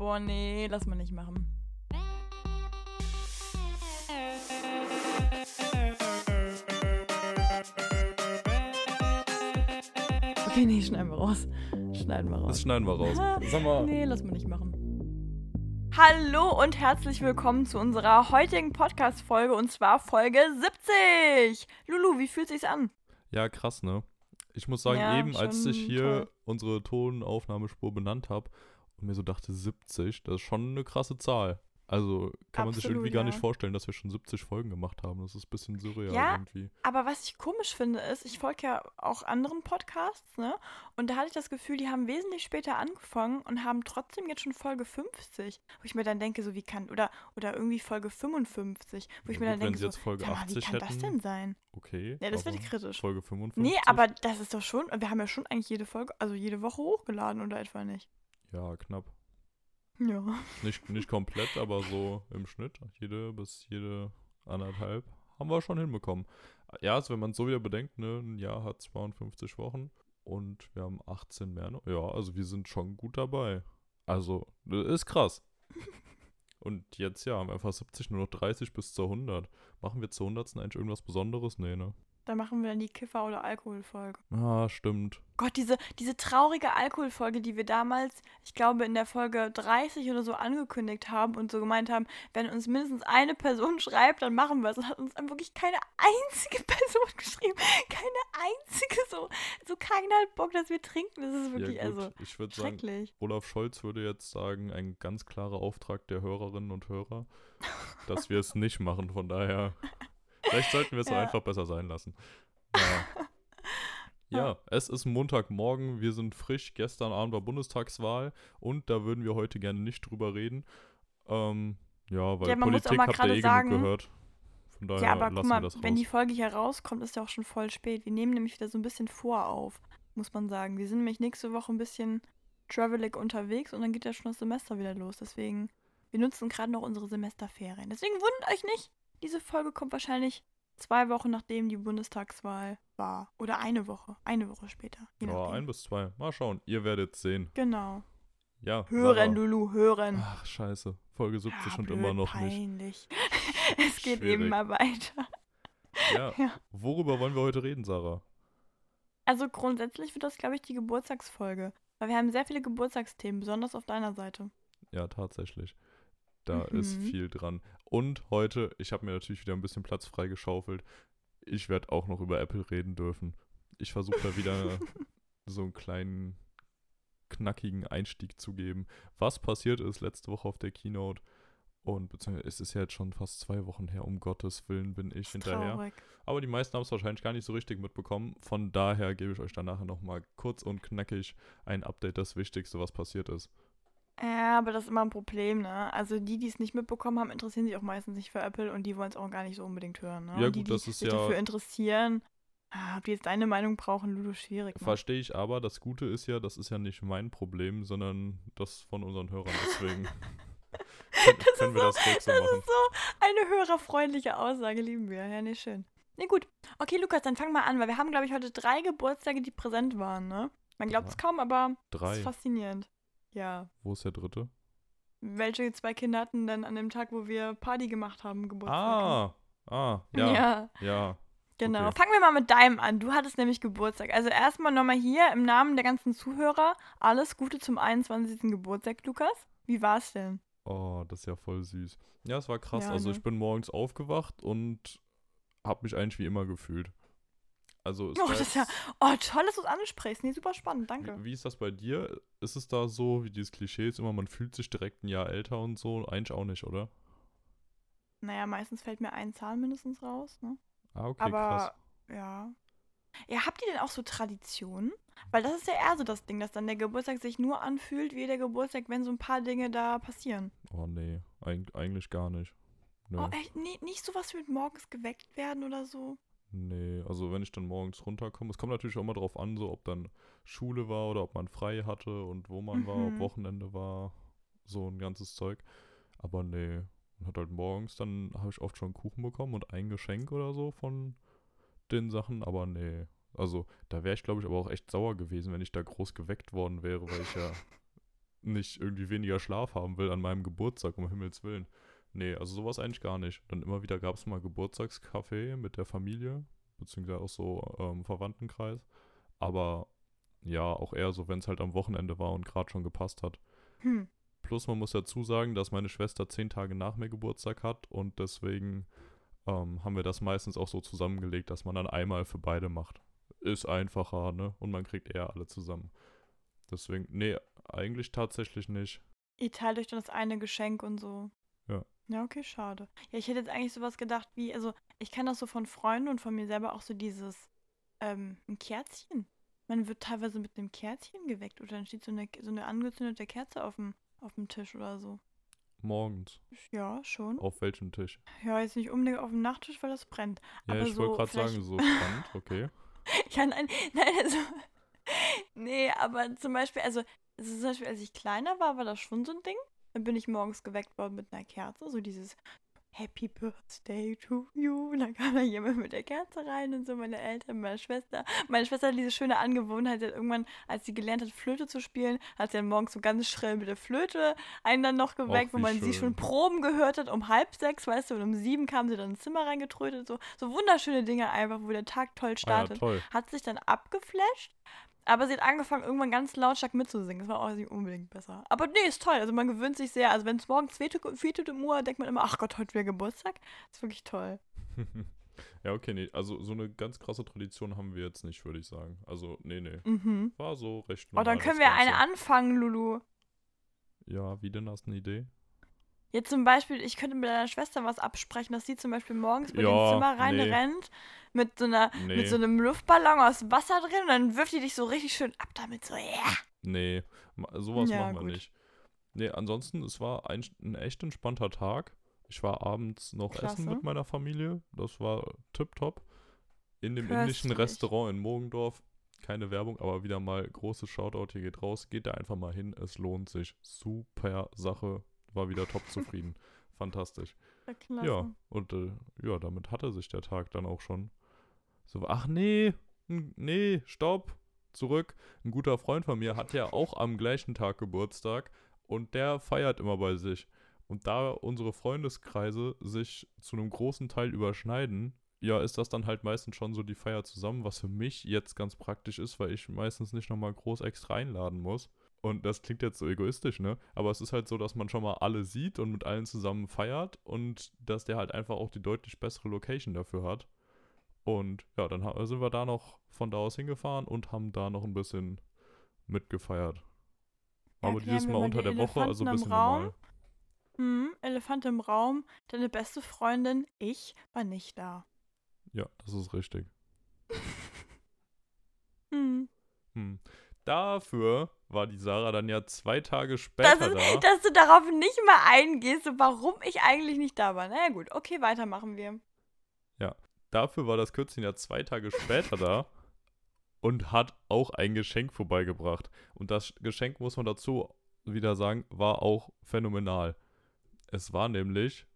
Boah, nee, lass mal nicht machen. Okay, nee, schneiden wir raus. Schneiden wir raus. Das schneiden wir raus. Sag mal. Nee, lass mal nicht machen. Hallo und herzlich willkommen zu unserer heutigen Podcast-Folge und zwar Folge 70. Lulu, wie fühlt sich's an? Ja, krass, ne? Ich muss sagen, Ja, eben als ich hier toll. unsere Tonaufnahmespur benannt habe und mir so dachte, 70, das ist schon eine krasse Zahl. Also kann man sich Absolut, irgendwie gar ja. nicht vorstellen, dass wir schon 70 Folgen gemacht haben. Das ist ein bisschen surreal Ja, irgendwie. Aber was ich komisch finde, ist, ich folge ja auch anderen Podcasts, ne? Und da hatte ich das Gefühl, die haben wesentlich später angefangen und haben trotzdem jetzt schon Folge 50. Wo ich mir dann denke, so wie kann, oder, oder irgendwie Folge 55, wo ich Ja mir gut, dann wenn denke, so, Folge sag mal, wie 80 kann das hätten, denn sein? Okay. Ja, das wird kritisch. Folge 55. Nee, aber das ist doch schon, wir haben ja schon eigentlich jede Folge, also jede Woche hochgeladen oder etwa nicht. Ja, knapp. Ja. Nicht, nicht komplett, aber so im Schnitt. Jede bis jede anderthalb haben wir schon hinbekommen. Ja, also wenn man so wieder bedenkt, ne, ein Jahr hat 52 Wochen und wir haben 18 mehr. noch. Ja, also wir sind schon gut dabei. Also, ist krass. Und jetzt ja, haben wir einfach 70, nur noch 30 bis zur 100. Machen wir zur 100. eigentlich irgendwas Besonderes? Nee, ne? Da machen wir dann die Kiffer- oder Alkoholfolge. Ah, stimmt. Gott, diese, diese traurige Alkoholfolge, die wir damals, ich glaube, in der Folge 30 oder so angekündigt haben und so gemeint haben, wenn uns mindestens eine Person schreibt, dann machen wir es. Und hat uns dann wirklich keine einzige Person geschrieben. Keine einzige so. So keiner hat Bock, dass wir trinken. Das ist wirklich, ja, also, ich würde sagen, schrecklich. Olaf Scholz würde jetzt sagen, ein ganz klarer Auftrag der Hörerinnen und Hörer, dass wir es nicht machen. Von daher, vielleicht sollten wir es auch Ja. einfach besser sein lassen. Ja. ja, es ist Montagmorgen, wir sind frisch. Gestern Abend war Bundestagswahl und da würden wir heute gerne nicht drüber reden. Ähm, ja, weil Ja, Politik habt ihr gerade eh sagen- genug gehört. Von daher Ja, aber lassen guck wir mal, das raus. wenn die Folge hier rauskommt, ist ja auch schon voll spät. Wir nehmen nämlich wieder so ein bisschen vor auf, muss man sagen. Wir sind nämlich nächste Woche ein bisschen travelig unterwegs und dann geht ja schon das Semester wieder los. Deswegen, wir nutzen gerade noch unsere Semesterferien. Deswegen wundert euch nicht, diese Folge kommt wahrscheinlich zwei Wochen nachdem die Bundestagswahl war. Oder eine Woche. Eine Woche später. Ja, ein bis zwei. Mal schauen. Ihr werdet sehen. Genau. Ja. Hören, Sarah. Lulu, hören. Ach, scheiße. Folge 70 Ja, und immer noch nicht. peinlich. es geht Schwierig. immer weiter. Ja. Ja. Worüber wollen wir heute reden, Sarah? Also grundsätzlich wird das, glaube ich, die Geburtstagsfolge. Weil wir haben sehr viele Geburtstagsthemen, besonders auf deiner Seite. Ja, tatsächlich. Da ist Mhm. viel dran. Und heute, ich habe mir natürlich wieder ein bisschen Platz freigeschaufelt. Ich werde auch noch über Apple reden dürfen. Ich versuche da wieder so einen kleinen, knackigen Einstieg zu geben. Was passiert ist letzte Woche auf der Keynote. Und beziehungsweise es ist ja jetzt schon fast zwei Wochen her, um Gottes Willen bin ich Ist hinterher. Traurig. Aber die meisten haben es wahrscheinlich gar nicht so richtig mitbekommen. Von daher gebe ich euch dann nachher nochmal kurz und knackig ein Update, das Wichtigste, was passiert ist. Ja, aber das ist immer ein Problem, ne? Also die, die es nicht mitbekommen haben, interessieren sich auch meistens nicht für Apple und die wollen es auch gar nicht so unbedingt hören, ne? Ja, und die, gut, die das ist sich ja- dafür interessieren, ah, ob die jetzt deine Meinung brauchen, Ludo, schwierig. Ne? Verstehe ich aber, das Gute ist ja, das ist ja nicht mein Problem, sondern das von unseren Hörern. Deswegen können, Das können ist wir so- das ruhig so Das machen. ist so eine hörerfreundliche Aussage, lieben wir. Ja, nee, schön. Nee, gut. Okay, Lukas, dann fang mal an, weil wir haben, glaube ich, heute drei Geburtstage, die präsent waren, ne? Man glaubt es kaum, aber das Drei. ist faszinierend. Ja. Wo ist der dritte? Welche zwei Kinder hatten denn an dem Tag, wo wir Party gemacht haben, Geburtstag? Ah, ah, ja, ja. ja. Genau. okay. Fangen wir mal mit deinem an. Du hattest nämlich Geburtstag. Also erstmal nochmal hier im Namen der ganzen Zuhörer alles Gute zum 21. Geburtstag, Lukas. Wie war's denn? Oh, das ist ja voll süß. Ja, es war krass. Ja, also ne? ich bin morgens aufgewacht und habe mich eigentlich wie immer gefühlt. Also es Oh, das ist ja. Oh, toll, dass du es ansprichst. Nee, super spannend, danke. Wie, wie ist das bei dir? Ist es da so, wie dieses Klischee ist immer, man fühlt sich direkt ein Jahr älter und so? Eigentlich auch nicht, oder? Naja, meistens fällt mir ein Zahl mindestens raus, ne? Ah, okay, Aber krass. ja. Ja, habt ihr denn auch so Traditionen? Weil das ist ja eher so das Ding, dass dann der Geburtstag sich nur anfühlt wie der Geburtstag, wenn so ein paar Dinge da passieren. Oh nee, eig eigentlich gar nicht. Nö. Oh, echt? Nee, nicht sowas wie mit morgens geweckt werden oder so? Nee, also wenn ich dann morgens runterkomme, es kommt natürlich auch immer drauf an, so ob dann Schule war oder ob man frei hatte und wo man war, ob Mhm. Wochenende war, so ein ganzes Zeug. Aber nee, man hat halt morgens, dann habe ich oft schon Kuchen bekommen und ein Geschenk oder so von den Sachen, aber nee. Also da wäre ich, glaube ich, aber auch echt sauer gewesen, wenn ich da groß geweckt worden wäre, weil ich ja nicht irgendwie weniger Schlaf haben will an meinem Geburtstag, um Himmels Willen. Nee, also sowas eigentlich gar nicht. Dann immer wieder gab es mal Geburtstagskaffee mit der Familie, beziehungsweise auch so ähm, Verwandtenkreis. Aber ja, auch eher so, wenn es halt am Wochenende war und gerade schon gepasst hat. Hm. Plus man muss dazu sagen, dass meine Schwester zehn Tage nach mir Geburtstag hat und deswegen ähm, haben wir das meistens auch so zusammengelegt, dass man dann einmal für beide macht. Ist einfacher, ne? Und man kriegt eher alle zusammen. Deswegen, nee, eigentlich tatsächlich nicht. Ihr teilt euch dann das eine Geschenk und so. Ja. Ja, okay, schade. Ja, ich hätte jetzt eigentlich sowas gedacht wie, also ich kenne das so von Freunden und von mir selber auch so dieses, ähm, ein Kerzchen. Man wird teilweise mit einem Kerzchen geweckt oder dann steht so eine, so eine angezündete Kerze auf dem, auf dem Tisch oder so. Morgens. Ja, schon. Auf welchem Tisch? Ja, jetzt nicht unbedingt auf dem Nachttisch, weil das brennt. Ja, Aber ich so wollte gerade vielleicht- sagen, so spannend, okay. Ja, nein, nein, also. Nee, aber zum Beispiel, also, also zum Beispiel, als ich kleiner war, war das schon so ein Ding. Dann bin ich morgens geweckt worden mit einer Kerze, so dieses Happy Birthday to you. Und dann kam da jemand mit der Kerze rein und so, meine Eltern, meine Schwester. Meine Schwester hat diese schöne Angewohnheit, sie hat irgendwann, als sie gelernt hat, Flöte zu spielen, hat sie dann morgens so ganz schrill mit der Flöte einen dann noch geweckt, wo man sie schön. schon Proben gehört hat, um halb sechs, weißt du, und um sieben kam sie dann ins Zimmer reingetrötet, so, so wunderschöne Dinge einfach, wo der Tag toll Ah ja, startet toll. hat sich dann abgeflasht, aber sie hat angefangen, irgendwann ganz lautstark mitzusingen. Das war auch nicht unbedingt besser. Aber nee, ist toll. Also man gewöhnt sich sehr. Also wenn es morgens wehtut im Uhr, denkt man immer, ach Gott, heute wäre Geburtstag. Das ist wirklich toll. ja, okay, nee. Also so eine ganz krasse Tradition haben wir jetzt nicht, würde ich sagen. Also, nee, nee. Mhm. War so recht Oh, dann normal, können wir eine anfangen, Lulu. Ja, wie denn? Hast du eine Idee? Jetzt zum Beispiel, ich könnte mit deiner Schwester was absprechen, dass sie zum Beispiel morgens dir Ja, ins Zimmer nee. reinrennt mit so einer, Nee. mit so einem Luftballon aus Wasser drin und dann wirft die dich so richtig schön ab damit so, ja. Nee, ma- sowas Ja, machen wir gut. nicht. Nee, ansonsten, es war ein, ein echt entspannter Tag. Ich war abends noch essen Klasse. mit meiner Familie. Das war tipptopp. In dem indischen Köstlich. Restaurant in Mogendorf. Keine Werbung, aber wieder mal großes Shoutout hier geht raus. Geht da einfach mal hin. Es lohnt sich. Super Sache. War wieder top zufrieden. Fantastisch. Ja. Ja, und äh, ja, damit hatte sich der Tag dann auch schon. So, ach nee, nee, stopp, zurück. Ein guter Freund von mir hat ja auch am gleichen Tag Geburtstag und der feiert immer bei sich. Und da unsere Freundeskreise sich zu einem großen Teil überschneiden, ja, ist das dann halt meistens schon so die Feier zusammen, was für mich jetzt ganz praktisch ist, weil ich meistens nicht nochmal groß extra einladen muss. Und das klingt jetzt so egoistisch, ne? Aber es ist halt so, dass man schon mal alle sieht und mit allen zusammen feiert und dass der halt einfach auch die deutlich bessere Location dafür hat. Und ja, dann sind wir da noch von da aus hingefahren und haben da noch ein bisschen mitgefeiert. Aber Erklären dieses Mal unter der Woche, also ein bisschen Raum. normal. Hm, Elefant im Raum, deine beste Freundin, ich, war nicht da. Ja, das ist richtig. Hm. Hm. Dafür war die Sarah dann ja zwei Tage Das später ist, da. dass du darauf nicht mal eingehst, warum ich eigentlich nicht da war. Naja gut, okay, weitermachen wir. Dafür war das Kürzchen ja zwei Tage später da und hat auch ein Geschenk vorbeigebracht. Und das Geschenk, muss man dazu wieder sagen, war auch phänomenal. Es war nämlich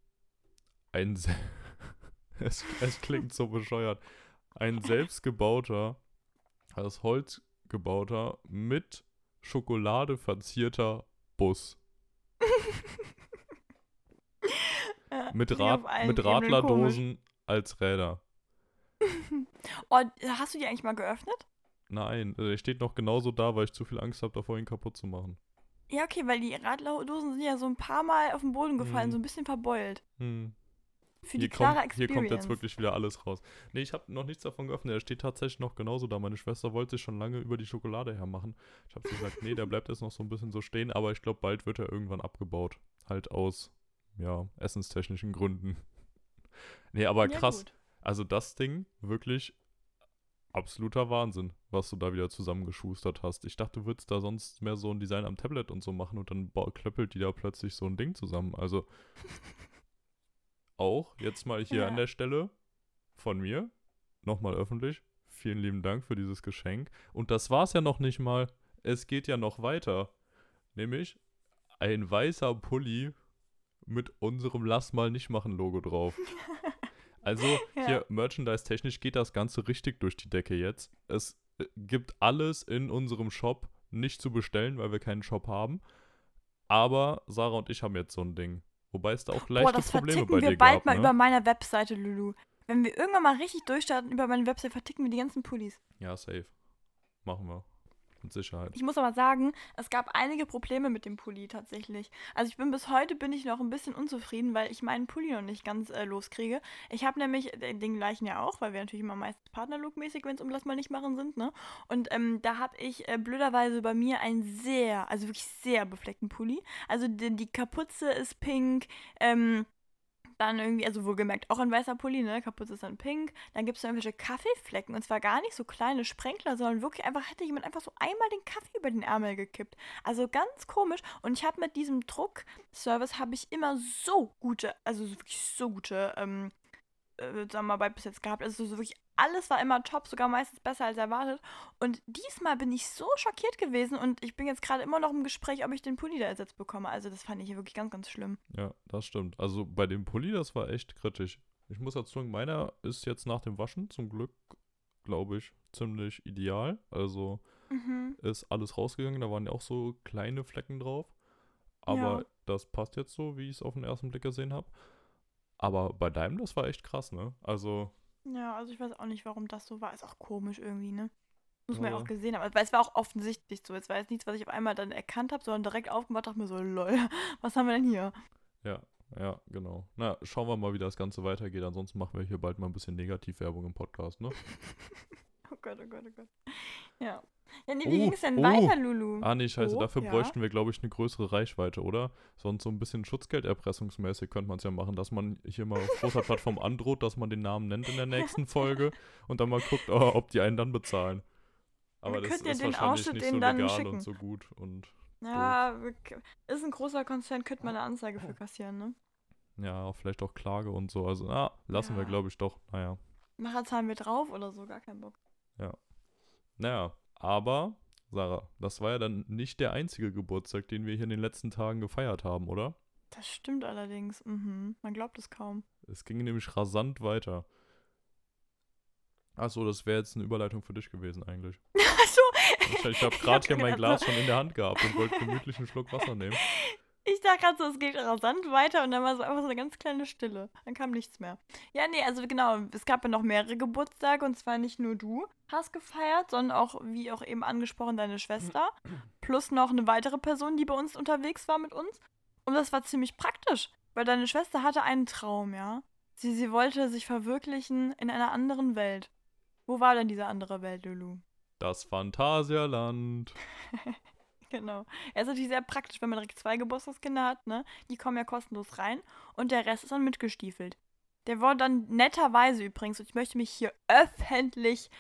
ein. Se es, es klingt so bescheuert. Ein selbstgebauter, aus Holz gebauter, mit Schokolade verzierter Bus. Mit, Rad, mit. Radlerdosen als Räder. Oh, hast du die eigentlich mal geöffnet? Nein, äh, der steht noch genauso da, weil ich zu viel Angst habe, davor ihn kaputt zu machen. Ja, okay, weil die Radlerdosen sind ja so ein paar Mal auf den Boden gefallen, Hm. so ein bisschen verbeult. Hm. Für Hier, die klare kommt, hier kommt jetzt wirklich wieder alles raus. Nee, ich habe noch nichts davon geöffnet. Er steht tatsächlich noch genauso da. Meine Schwester wollte sich schon lange über die Schokolade hermachen. Ich habe gesagt, nee, der bleibt jetzt noch so ein bisschen so stehen, aber ich glaube, bald wird er irgendwann abgebaut. Halt aus, ja, essenstechnischen Gründen. nee, aber Ja, krass. gut. Also das Ding, wirklich absoluter Wahnsinn, was du da wieder zusammengeschustert hast. Ich dachte, du würdest da sonst mehr so ein Design am Tablet und so machen und dann bau- klöppelt die da plötzlich so ein Ding zusammen. Also auch jetzt mal hier Ja. an der Stelle von mir, nochmal öffentlich, vielen lieben Dank für dieses Geschenk. Und das war's ja noch nicht mal. Es geht ja noch weiter. Nämlich ein weißer Pulli mit unserem Lass mal nicht machen Logo drauf. Also Ja. hier merchandise-technisch geht das Ganze richtig durch die Decke jetzt. Es äh, gibt alles in unserem Shop nicht zu bestellen, weil wir keinen Shop haben. Aber Sarah und ich haben jetzt so ein Ding. Wobei es da auch Boah, leichte das Probleme verticken bei wir dir bald gab, mal ne? über meiner Webseite, Lulu. Wenn wir irgendwann mal richtig durchstarten über meine Webseite, verticken wir die ganzen Pullis. Ja, safe. Machen wir. Mit Sicherheit. Ich muss aber sagen, es gab einige Probleme mit dem Pulli tatsächlich. Also ich bin bis heute bin ich noch ein bisschen unzufrieden, weil ich meinen Pulli noch nicht ganz äh, loskriege. Ich habe nämlich äh, den gleichen ja auch, weil wir natürlich immer meistens Partnerlook-mäßig, wenn es um das mal nicht machen sind, ne? Und ähm, da habe ich äh, blöderweise bei mir einen sehr, also wirklich sehr befleckten Pulli. Also die, die Kapuze ist pink, ähm, dann irgendwie, also wohlgemerkt auch ein weißer Pulli, ne? Kapuze ist dann pink. Dann gibt es irgendwelche Kaffeeflecken. Und zwar gar nicht so kleine Sprenkler, sondern wirklich einfach, hätte jemand einfach so einmal den Kaffee über den Ärmel gekippt. Also ganz komisch. Und ich habe mit diesem Druckservice habe ich immer so gute, also wirklich so gute ähm, äh, Zusammenarbeit bis jetzt gehabt. Also so wirklich alles war immer top, sogar meistens besser als erwartet. Und diesmal bin ich so schockiert gewesen und ich bin jetzt gerade immer noch im Gespräch, ob ich den Pulli da ersetzt bekomme. Also das fand ich hier wirklich ganz, ganz schlimm. Ja, das stimmt. Also bei dem Pulli, das war echt kritisch. Ich muss dazu sagen, meiner ist jetzt nach dem Waschen zum Glück, glaube ich, ziemlich ideal. Also Mhm. ist alles rausgegangen. Da waren ja auch so kleine Flecken drauf. Aber Ja. das passt jetzt so, wie ich es auf den ersten Blick gesehen habe. Aber bei deinem, das war echt krass, ne? Also, Ja, also ich weiß auch nicht, warum das so war. Ist auch komisch irgendwie, ne? Muss man ja auch gesehen haben. Weil es war auch offensichtlich so. Es war jetzt nichts, was ich auf einmal dann erkannt habe, sondern direkt aufgemacht dachte mir so, lol, was haben wir denn hier? ja, ja, genau. Na, schauen wir mal, wie das Ganze weitergeht. Ansonsten machen wir hier bald mal ein bisschen Negativwerbung im Podcast, ne? Oh Gott, oh Gott, oh Gott. Ja. Ja, nee, wie Oh, ging es denn oh. weiter, Lulu? Ah, nee, scheiße, Oh, dafür ja. bräuchten wir, glaube ich, eine größere Reichweite, oder? Sonst so ein bisschen Schutzgelderpressungsmäßig könnte man es ja machen, dass man hier mal auf großer Plattform androht, dass man den Namen nennt in der nächsten Folge und dann mal guckt, oh, ob die einen dann bezahlen. Aber Wir das könnten ja ist den wahrscheinlich nicht so dann legal schicken. und so gut und Ja, wir k- ist ein großer Konzern, könnte man eine Anzeige für kassieren, ne? ja, vielleicht auch Klage und so. Also, ah, lassen wir, Ja. glaube ich, doch. Naja. Nachher zahlen wir drauf oder so, gar keinen Bock. Naja, aber, Sarah, das war ja dann nicht der einzige Geburtstag, den wir hier in den letzten Tagen gefeiert haben, oder? Das stimmt allerdings. Mhm. Man glaubt es kaum. Es ging nämlich rasant weiter. Achso, das wäre jetzt eine Überleitung für dich gewesen eigentlich. Achso, Ich, ich habe gerade hab hier mein Glas schon in der Hand gehabt und wollte gemütlich einen Schluck Wasser nehmen. Ich dachte gerade so, es geht rasant weiter und dann war so einfach so eine ganz kleine Stille. Dann kam nichts mehr. Ja, nee, also genau, es gab ja noch mehrere Geburtstage und zwar nicht nur du hast gefeiert, sondern auch, wie auch eben angesprochen, deine Schwester. Plus noch eine weitere Person, die bei uns unterwegs war mit uns. Und das war ziemlich praktisch, weil deine Schwester hatte einen Traum, ja. Sie, sie wollte sich verwirklichen in einer anderen Welt. Wo war denn diese andere Welt, Lulu? Das Phantasialand. Genau. Er ist natürlich sehr praktisch, wenn man direkt zwei Geburtstagskinder hat, ne? Die kommen ja kostenlos rein und der Rest ist dann mitgestiefelt. Der wurde dann netterweise übrigens, und ich möchte mich hier öffentlich,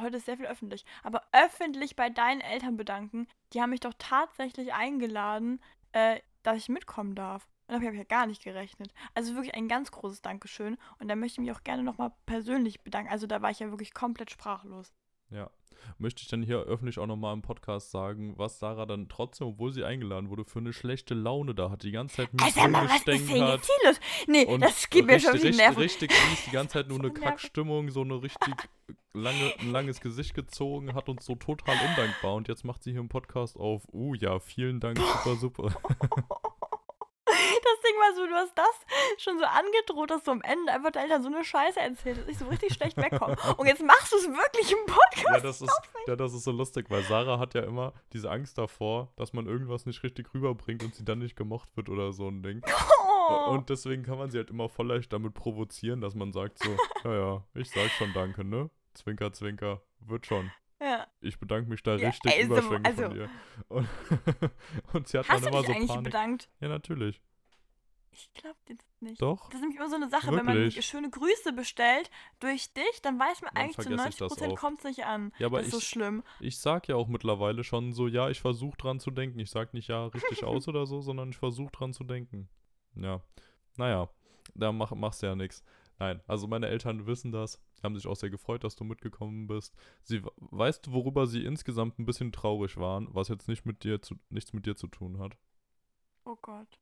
heute ist sehr viel öffentlich, aber öffentlich bei deinen Eltern bedanken. Die haben mich doch tatsächlich eingeladen, äh, dass ich mitkommen darf. Und damit habe ich ja gar nicht gerechnet. Also wirklich ein ganz großes Dankeschön. Und da möchte ich mich auch gerne nochmal persönlich bedanken. Also da war ich ja wirklich komplett sprachlos. Ja. Möchte ich dann hier öffentlich auch nochmal im Podcast sagen, was Sarah dann trotzdem, obwohl sie eingeladen wurde, für eine schlechte Laune da hat. Die ganze Zeit mit Also, mal, was ist denn jetzt hier los? Nee, Und das geht mir schon richtig, Nerven. richtig mies, die ganze Zeit nur eine Kackstimmung, so eine richtig lange, ein langes Gesicht gezogen, hat uns so total undankbar. Und jetzt macht sie hier im Podcast auf, uh ja, vielen Dank, super, super. War so, du hast das schon so angedroht, dass du am Ende einfach deinen Eltern so eine Scheiße erzählt, dass ich so richtig schlecht wegkomme. Und jetzt machst du es wirklich im Ja Podcast. das, ist, ja, das ist so lustig, weil Sarah hat ja immer diese Angst davor, dass man irgendwas nicht richtig rüberbringt und sie dann nicht gemocht wird oder so ein Ding. Oh. Und deswegen kann man sie halt immer voll leicht damit provozieren, dass man sagt so, ja, ja, ich sag schon danke, ne? Zwinker, zwinker, wird schon. ja. Ich bedanke mich da Ja, richtig ey, so, überschwänglich von also- dir. Und, und sie hat Hast dann du immer dich so eigentlich Panik. bedankt? Ja, natürlich. Ich glaub dir das nicht. Doch. Das ist nämlich immer so eine Sache, wenn man Wirklich? schöne Grüße bestellt durch dich, dann weiß man Dann eigentlich zu vergesse ich das 90% oft. kommt es nicht an. Ja, aber das ist so ich- schlimm. Ich sag ja auch mittlerweile schon so, ja, ich versuche dran zu denken. Ich sag nicht ja richtig aus oder so, sondern ich versuche dran zu denken. Ja. Naja, da mach, machst du ja nichts. Nein, also meine Eltern wissen das, haben sich auch sehr gefreut, dass du mitgekommen bist. Sie weißt du, worüber sie insgesamt ein bisschen traurig waren, was jetzt nicht mit dir zu, nichts mit dir zu tun hat. Oh Gott.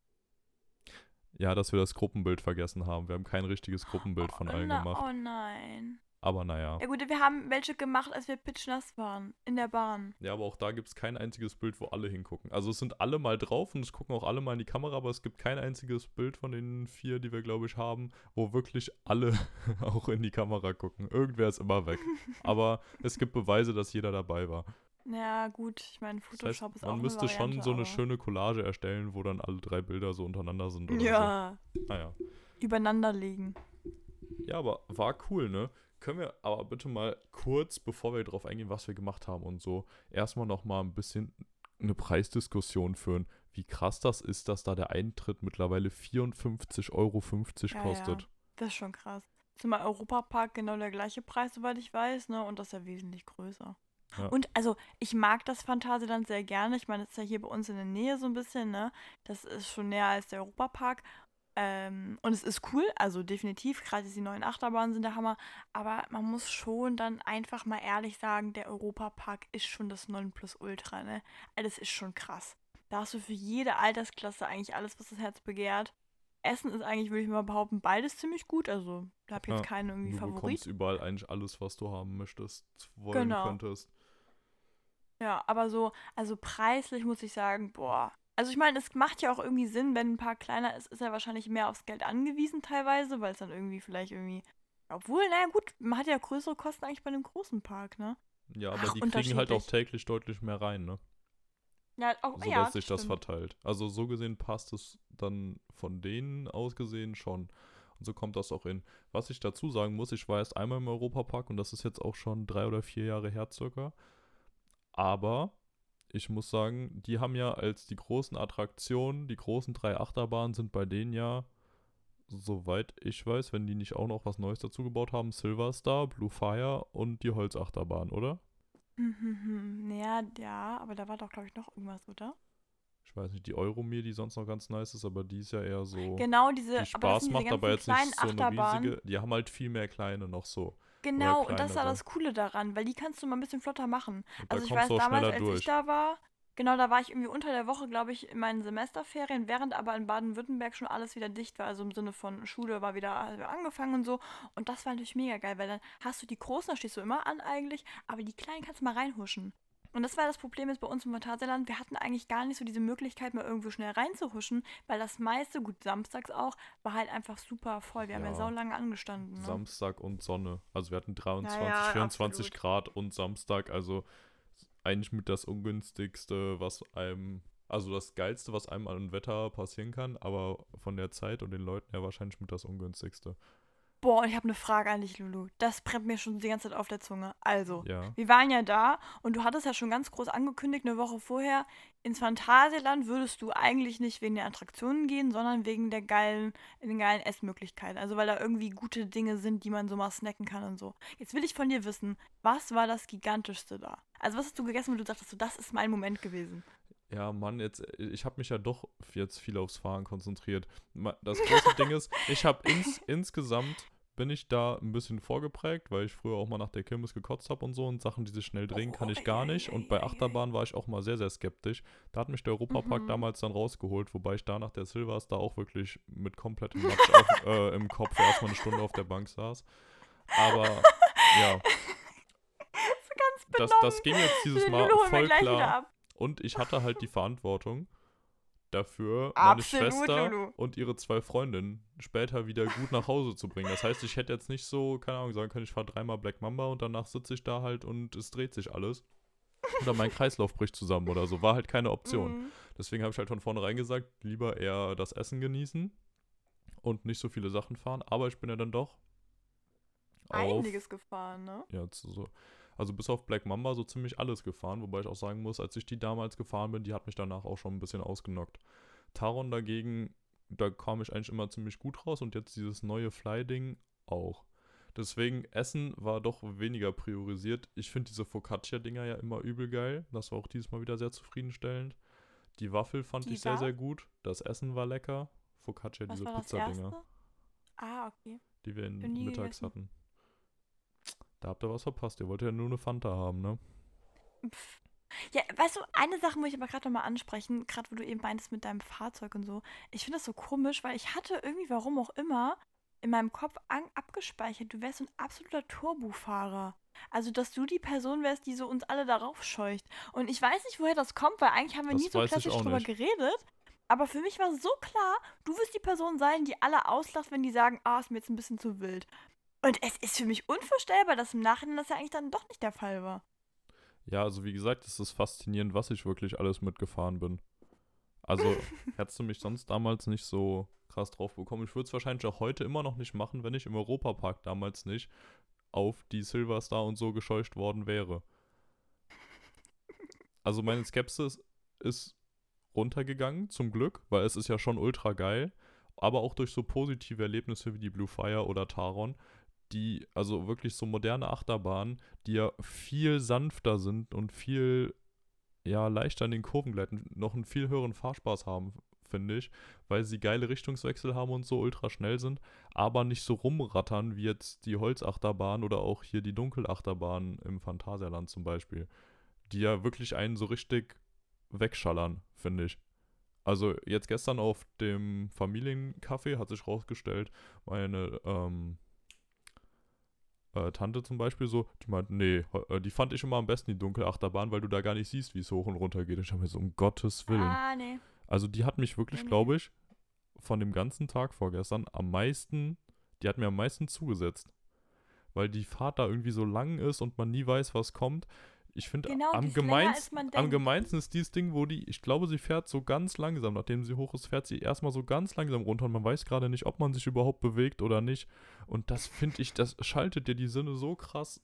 Ja, dass wir das Gruppenbild vergessen haben. Wir haben kein richtiges Gruppenbild von oh, allen na, gemacht. oh nein. Aber naja. Ja gut, wir haben welche gemacht, als wir pitchnass waren. In der Bahn. Ja, aber auch da gibt es kein einziges Bild, wo alle hingucken. Also es sind alle mal drauf und es gucken auch alle mal in die Kamera, aber es gibt kein einziges Bild von den vier, die wir, glaube ich, haben, wo wirklich alle auch in die Kamera gucken. Irgendwer ist immer weg. aber es gibt Beweise, dass jeder dabei war. Ja, gut, ich meine, Photoshop das heißt, ist auch Man müsste Variante, schon so eine schöne Collage erstellen, wo dann alle drei Bilder so untereinander sind. Oder Ja, So. Naja. übereinander legen. Ja, aber war cool, ne? Können wir aber bitte mal kurz, bevor wir darauf eingehen, was wir gemacht haben und so, erstmal nochmal ein bisschen eine Preisdiskussion führen. Wie krass das ist, dass da der Eintritt mittlerweile 54,50 Euro Ja, kostet. ja. Das ist schon krass. Zumal Europapark genau der gleiche Preis, soweit ich weiß, ne? Und das ist ja wesentlich größer. Ja. Und also, ich mag das Phantasialand sehr gerne. Ich meine, das ist ja hier bei uns in der Nähe so ein bisschen, ne? Das ist schon näher als der Europapark. Ähm, und es ist cool, also definitiv. Gerade die neuen Achterbahnen sind der Hammer. Aber man muss schon dann einfach mal ehrlich sagen, der Europapark ist schon das Nonplusultra, ne? Das ist schon krass. Da hast du für jede Altersklasse eigentlich alles, was das Herz begehrt. Essen ist eigentlich, würde ich mal behaupten, beides ziemlich gut. Also, da habe ich jetzt Ja, keinen irgendwie Du Favorit. bekommst überall eigentlich alles, was du haben möchtest, wollen Genau. könntest. Ja, aber so, also preislich muss ich sagen, boah. Also ich meine, es macht ja auch irgendwie Sinn, wenn ein Park kleiner ist, ist er wahrscheinlich mehr aufs Geld angewiesen teilweise, weil es dann irgendwie vielleicht irgendwie. Obwohl, naja gut, man hat ja größere Kosten eigentlich bei einem großen Park, ne? Ja, aber Ach, die kriegen halt auch täglich deutlich mehr rein, ne? Ja, auch, Oh, ja, sich das stimmt. verteilt. Also so gesehen passt es dann von denen aus gesehen schon. Und so kommt das auch hin. Was ich dazu sagen muss, ich war erst einmal im Europapark und das ist jetzt auch schon drei oder vier Jahre her circa. Aber ich muss sagen, die haben ja als die großen Attraktionen, die großen drei Achterbahnen sind bei denen ja, soweit ich weiß, wenn die nicht auch noch was Neues dazu gebaut haben, Silver Star, Blue Fire und die Holzachterbahn, oder? Mhm, ja, ja, aber da war doch, glaube ich, noch irgendwas, oder? Ich weiß nicht, die Euromir, die sonst noch ganz nice ist, aber die ist ja eher so. Genau, diese, die aber das Spaß diese macht, aber jetzt nicht so eine riesige. Die haben halt viel mehr kleine noch so. Genau, und das war das Coole daran, weil die kannst du mal ein bisschen flotter machen. Und Also ich weiß damals, als durch. ich da war, genau, da war ich irgendwie unter der Woche, glaube ich, in meinen Semesterferien, während aber in Baden-Württemberg schon alles wieder dicht war. Also im Sinne von Schule war wieder angefangen und so. Und das war natürlich mega geil, weil dann hast du die großen, da stehst du immer an eigentlich, aber die kleinen kannst du mal reinhuschen. Und das war das Problem jetzt bei uns im Phantasialand. Wir hatten eigentlich gar nicht so diese Möglichkeit, mal irgendwo schnell reinzuhuschen, weil das meiste, gut, samstags auch, war halt einfach super voll. Wir haben ja Ja. saulange angestanden. Ne? Samstag und Sonne. Also wir hatten 23, ja, 24 absolut. Grad und Samstag. Also eigentlich mit das ungünstigste, was einem. Also das Geilste, was einem an Wetter passieren kann, aber von der Zeit und den Leuten ja wahrscheinlich mit das ungünstigste. Boah, ich habe eine Frage an dich, Lulu. Das brennt mir schon die ganze Zeit auf der Zunge. Also, Ja. wir waren ja da und du hattest ja schon ganz groß angekündigt, eine Woche vorher, ins Phantasialand würdest du eigentlich nicht wegen der Attraktionen gehen, sondern wegen der geilen, den geilen Essmöglichkeiten. Also weil da irgendwie gute Dinge sind, die man so mal snacken kann und so. Jetzt will ich von dir wissen, was war das Gigantischste da? Also was hast du gegessen, wo du sagtest, so, das ist mein Moment gewesen? Ja, Mann, jetzt, ich habe mich ja doch jetzt viel aufs Fahren konzentriert. Das große Ding ist, ich habe ins, insgesamt bin ich da ein bisschen vorgeprägt, weil ich früher auch mal nach der Kirmes gekotzt habe und so und Sachen, die sich schnell drehen, kann ich gar nicht. Und bei Achterbahn war ich auch mal sehr, sehr skeptisch. Da hat mich der Europapark Mhm. damals dann rausgeholt, wobei ich da nach der Silvers da auch wirklich mit komplettem Matsch auf, äh, im Kopf erstmal eine Stunde auf der Bank saß. Aber ja, das, das ging jetzt dieses Mal voll klar. Und ich hatte halt die Verantwortung dafür, meine Absolut, Schwester Lulu. und ihre zwei Freundinnen später wieder gut nach Hause zu bringen. Das heißt, ich hätte jetzt nicht so, keine Ahnung, sagen können, ich fahre dreimal Black Mamba und danach sitze ich da halt und es dreht sich alles. Oder mein Kreislauf bricht zusammen oder so. War halt keine Option. Mhm. Deswegen habe ich halt von vornherein gesagt, lieber eher das Essen genießen und nicht so viele Sachen fahren. Aber ich bin ja dann doch auf Einiges gefahren, ne? ja, zu so. Also bis auf Black Mamba so ziemlich alles gefahren, wobei ich auch sagen muss, als ich die damals gefahren bin, die hat mich danach auch schon ein bisschen ausgenockt. Taron dagegen, da kam ich eigentlich immer ziemlich gut raus und jetzt dieses neue Fly-Ding auch. Deswegen, Essen war doch weniger priorisiert. Ich finde diese Focaccia-Dinger ja immer übel geil. Das war auch dieses Mal wieder sehr zufriedenstellend. Die Waffel fand Die ich sehr, war? sehr gut. Das Essen war lecker. Focaccia, Was diese Pizzadinger? Ah, okay. die wir in, mittags gegessen. hatten. Da habt ihr was verpasst. Ihr wollt ja nur eine Fanta haben, ne? Pff. Ja, weißt du, eine Sache muss ich aber gerade nochmal ansprechen, gerade wo du eben meintest mit deinem Fahrzeug und so. Ich finde das so komisch, weil ich hatte irgendwie, warum auch immer, in meinem Kopf abgespeichert, du wärst so ein absoluter Turbofahrer. Also, dass du die Person wärst, die so uns alle darauf scheucht. Und ich weiß nicht, woher das kommt, weil eigentlich haben wir Das nie so klassisch drüber nicht. geredet. Aber für mich war so klar, du wirst die Person sein, die alle auslacht, wenn die sagen, ah, ist mir jetzt ein bisschen zu wild. Und es ist für mich unvorstellbar, dass im Nachhinein das ja eigentlich dann doch nicht der Fall war. Ja, also wie gesagt, es ist faszinierend, was ich wirklich alles mitgefahren bin. Also hättest du mich sonst damals nicht so krass drauf bekommen. Ich würde es wahrscheinlich auch heute immer noch nicht machen, wenn ich im Europapark damals nicht auf die Silverstar und so gescheucht worden wäre. Also meine Skepsis ist runtergegangen, zum Glück, weil es ist ja schon ultra geil, aber auch durch so positive Erlebnisse wie die Blue Fire oder Taron, die, also wirklich so moderne Achterbahnen, die ja viel sanfter sind und viel ja, leichter in den Kurven gleiten, noch einen viel höheren Fahrspaß haben, finde ich, weil sie geile Richtungswechsel haben und so ultra schnell sind, aber nicht so rumrattern wie jetzt die Holzachterbahn oder auch hier die Dunkelachterbahn im Phantasialand zum Beispiel, die ja wirklich einen so richtig wegschallern, finde ich. Also jetzt gestern auf dem Familiencafé hat sich rausgestellt, meine ähm, äh, Tante zum Beispiel so, die meint, nee, äh, die fand ich immer am besten, die Dunkelachterbahn, weil du da gar nicht siehst, wie es hoch und runter geht. Ich habe mir so, um Gottes Willen. Ah, nee. Also die hat mich wirklich, nee. glaube ich, von dem ganzen Tag vorgestern am meisten, die hat mir am meisten zugesetzt. Weil die Fahrt da irgendwie so lang ist und man nie weiß, was kommt. Ich finde, Genau, am, ist länger, gemeinst, als man am gemeinsten ist dieses Ding, wo die, ich glaube, sie fährt so ganz langsam. Nachdem sie hoch ist, fährt sie erstmal so ganz langsam runter und man weiß gerade nicht, ob man sich überhaupt bewegt oder nicht. Und das finde ich, das schaltet dir die Sinne so krass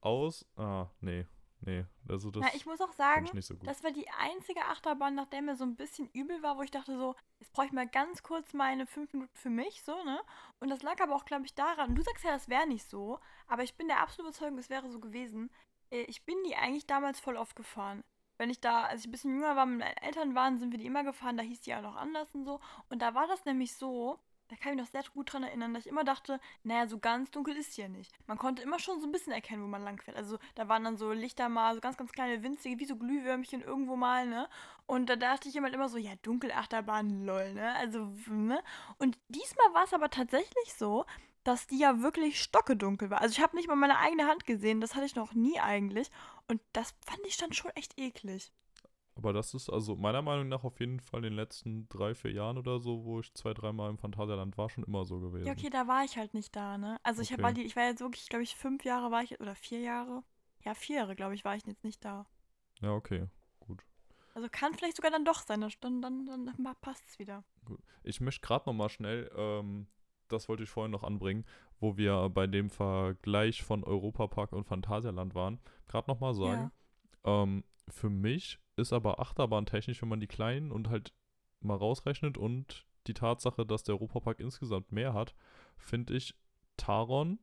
aus. Ah, nee, nee. Also das Na, ich muss auch sagen, so das war die einzige Achterbahn, nach der mir so ein bisschen übel war, wo ich dachte so, jetzt brauche ich mal ganz kurz meine fünf Minuten für mich, so, ne? Und das lag aber auch, glaube ich, daran, du sagst ja, das wäre nicht so, aber ich bin der absoluten Überzeugung, es wäre so gewesen. Äh, Ich bin die eigentlich damals voll oft gefahren. Wenn ich da, als ich ein bisschen jünger war, mit meinen Eltern waren, sind wir die immer gefahren, da hieß die ja noch anders und so. Und da war das nämlich so, da kann ich mich noch sehr gut dran erinnern, dass ich immer dachte, naja, so ganz dunkel ist hier nicht. Man konnte immer schon so ein bisschen erkennen, wo man lang fährt. Also da waren dann so Lichter mal, so ganz, ganz kleine, winzige, wie so Glühwürmchen irgendwo mal, ne? Und da dachte ich immer, immer so, ja, Dunkelachterbahn, lol, ne? Also, ne? Und diesmal war es aber tatsächlich so, dass die ja wirklich stockedunkel war. Also ich habe nicht mal meine eigene Hand gesehen, das hatte ich noch nie eigentlich. Und das fand ich dann schon echt eklig. Aber das ist also meiner Meinung nach auf jeden Fall in den letzten drei, vier Jahren oder so, wo ich zwei, dreimal im Phantasialand war, schon immer so gewesen. Ja, okay, da war ich halt nicht da, ne? Also ich Okay. war die, ich war jetzt wirklich, glaube ich, fünf Jahre war ich, oder vier Jahre. Ja, vier Jahre, glaube ich, war ich jetzt nicht da. Ja, okay, gut. Also kann vielleicht sogar dann doch sein, dann, dann, dann, passt es wieder. gut. Ich möchte gerade noch mal schnell, ähm, das wollte ich vorhin noch anbringen, wo wir bei dem Vergleich von Europapark und Phantasialand waren, gerade noch mal sagen, ähm, für mich ist aber achterbahntechnisch, wenn man die kleinen und halt mal rausrechnet und die Tatsache, dass der Europapark insgesamt mehr hat, finde ich Taron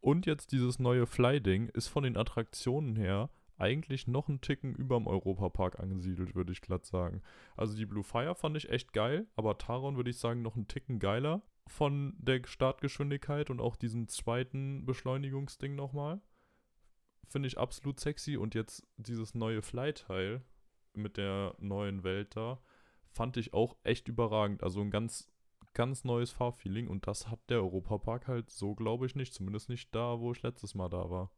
und jetzt dieses neue Fly-Ding ist von den Attraktionen her eigentlich noch einen Ticken überm Europapark angesiedelt, würde ich glatt sagen. Also die Blue Fire fand ich echt geil, aber Taron würde ich sagen noch einen Ticken geiler von der Startgeschwindigkeit und auch diesen zweiten Beschleunigungsding nochmal. Finde ich absolut sexy und jetzt dieses neue Fly-Teil mit der neuen Welt da fand ich auch echt überragend. Also ein ganz, ganz neues Fahrfeeling und das hat der Europapark halt so, glaube ich, nicht. Zumindest nicht da, wo ich letztes Mal da war.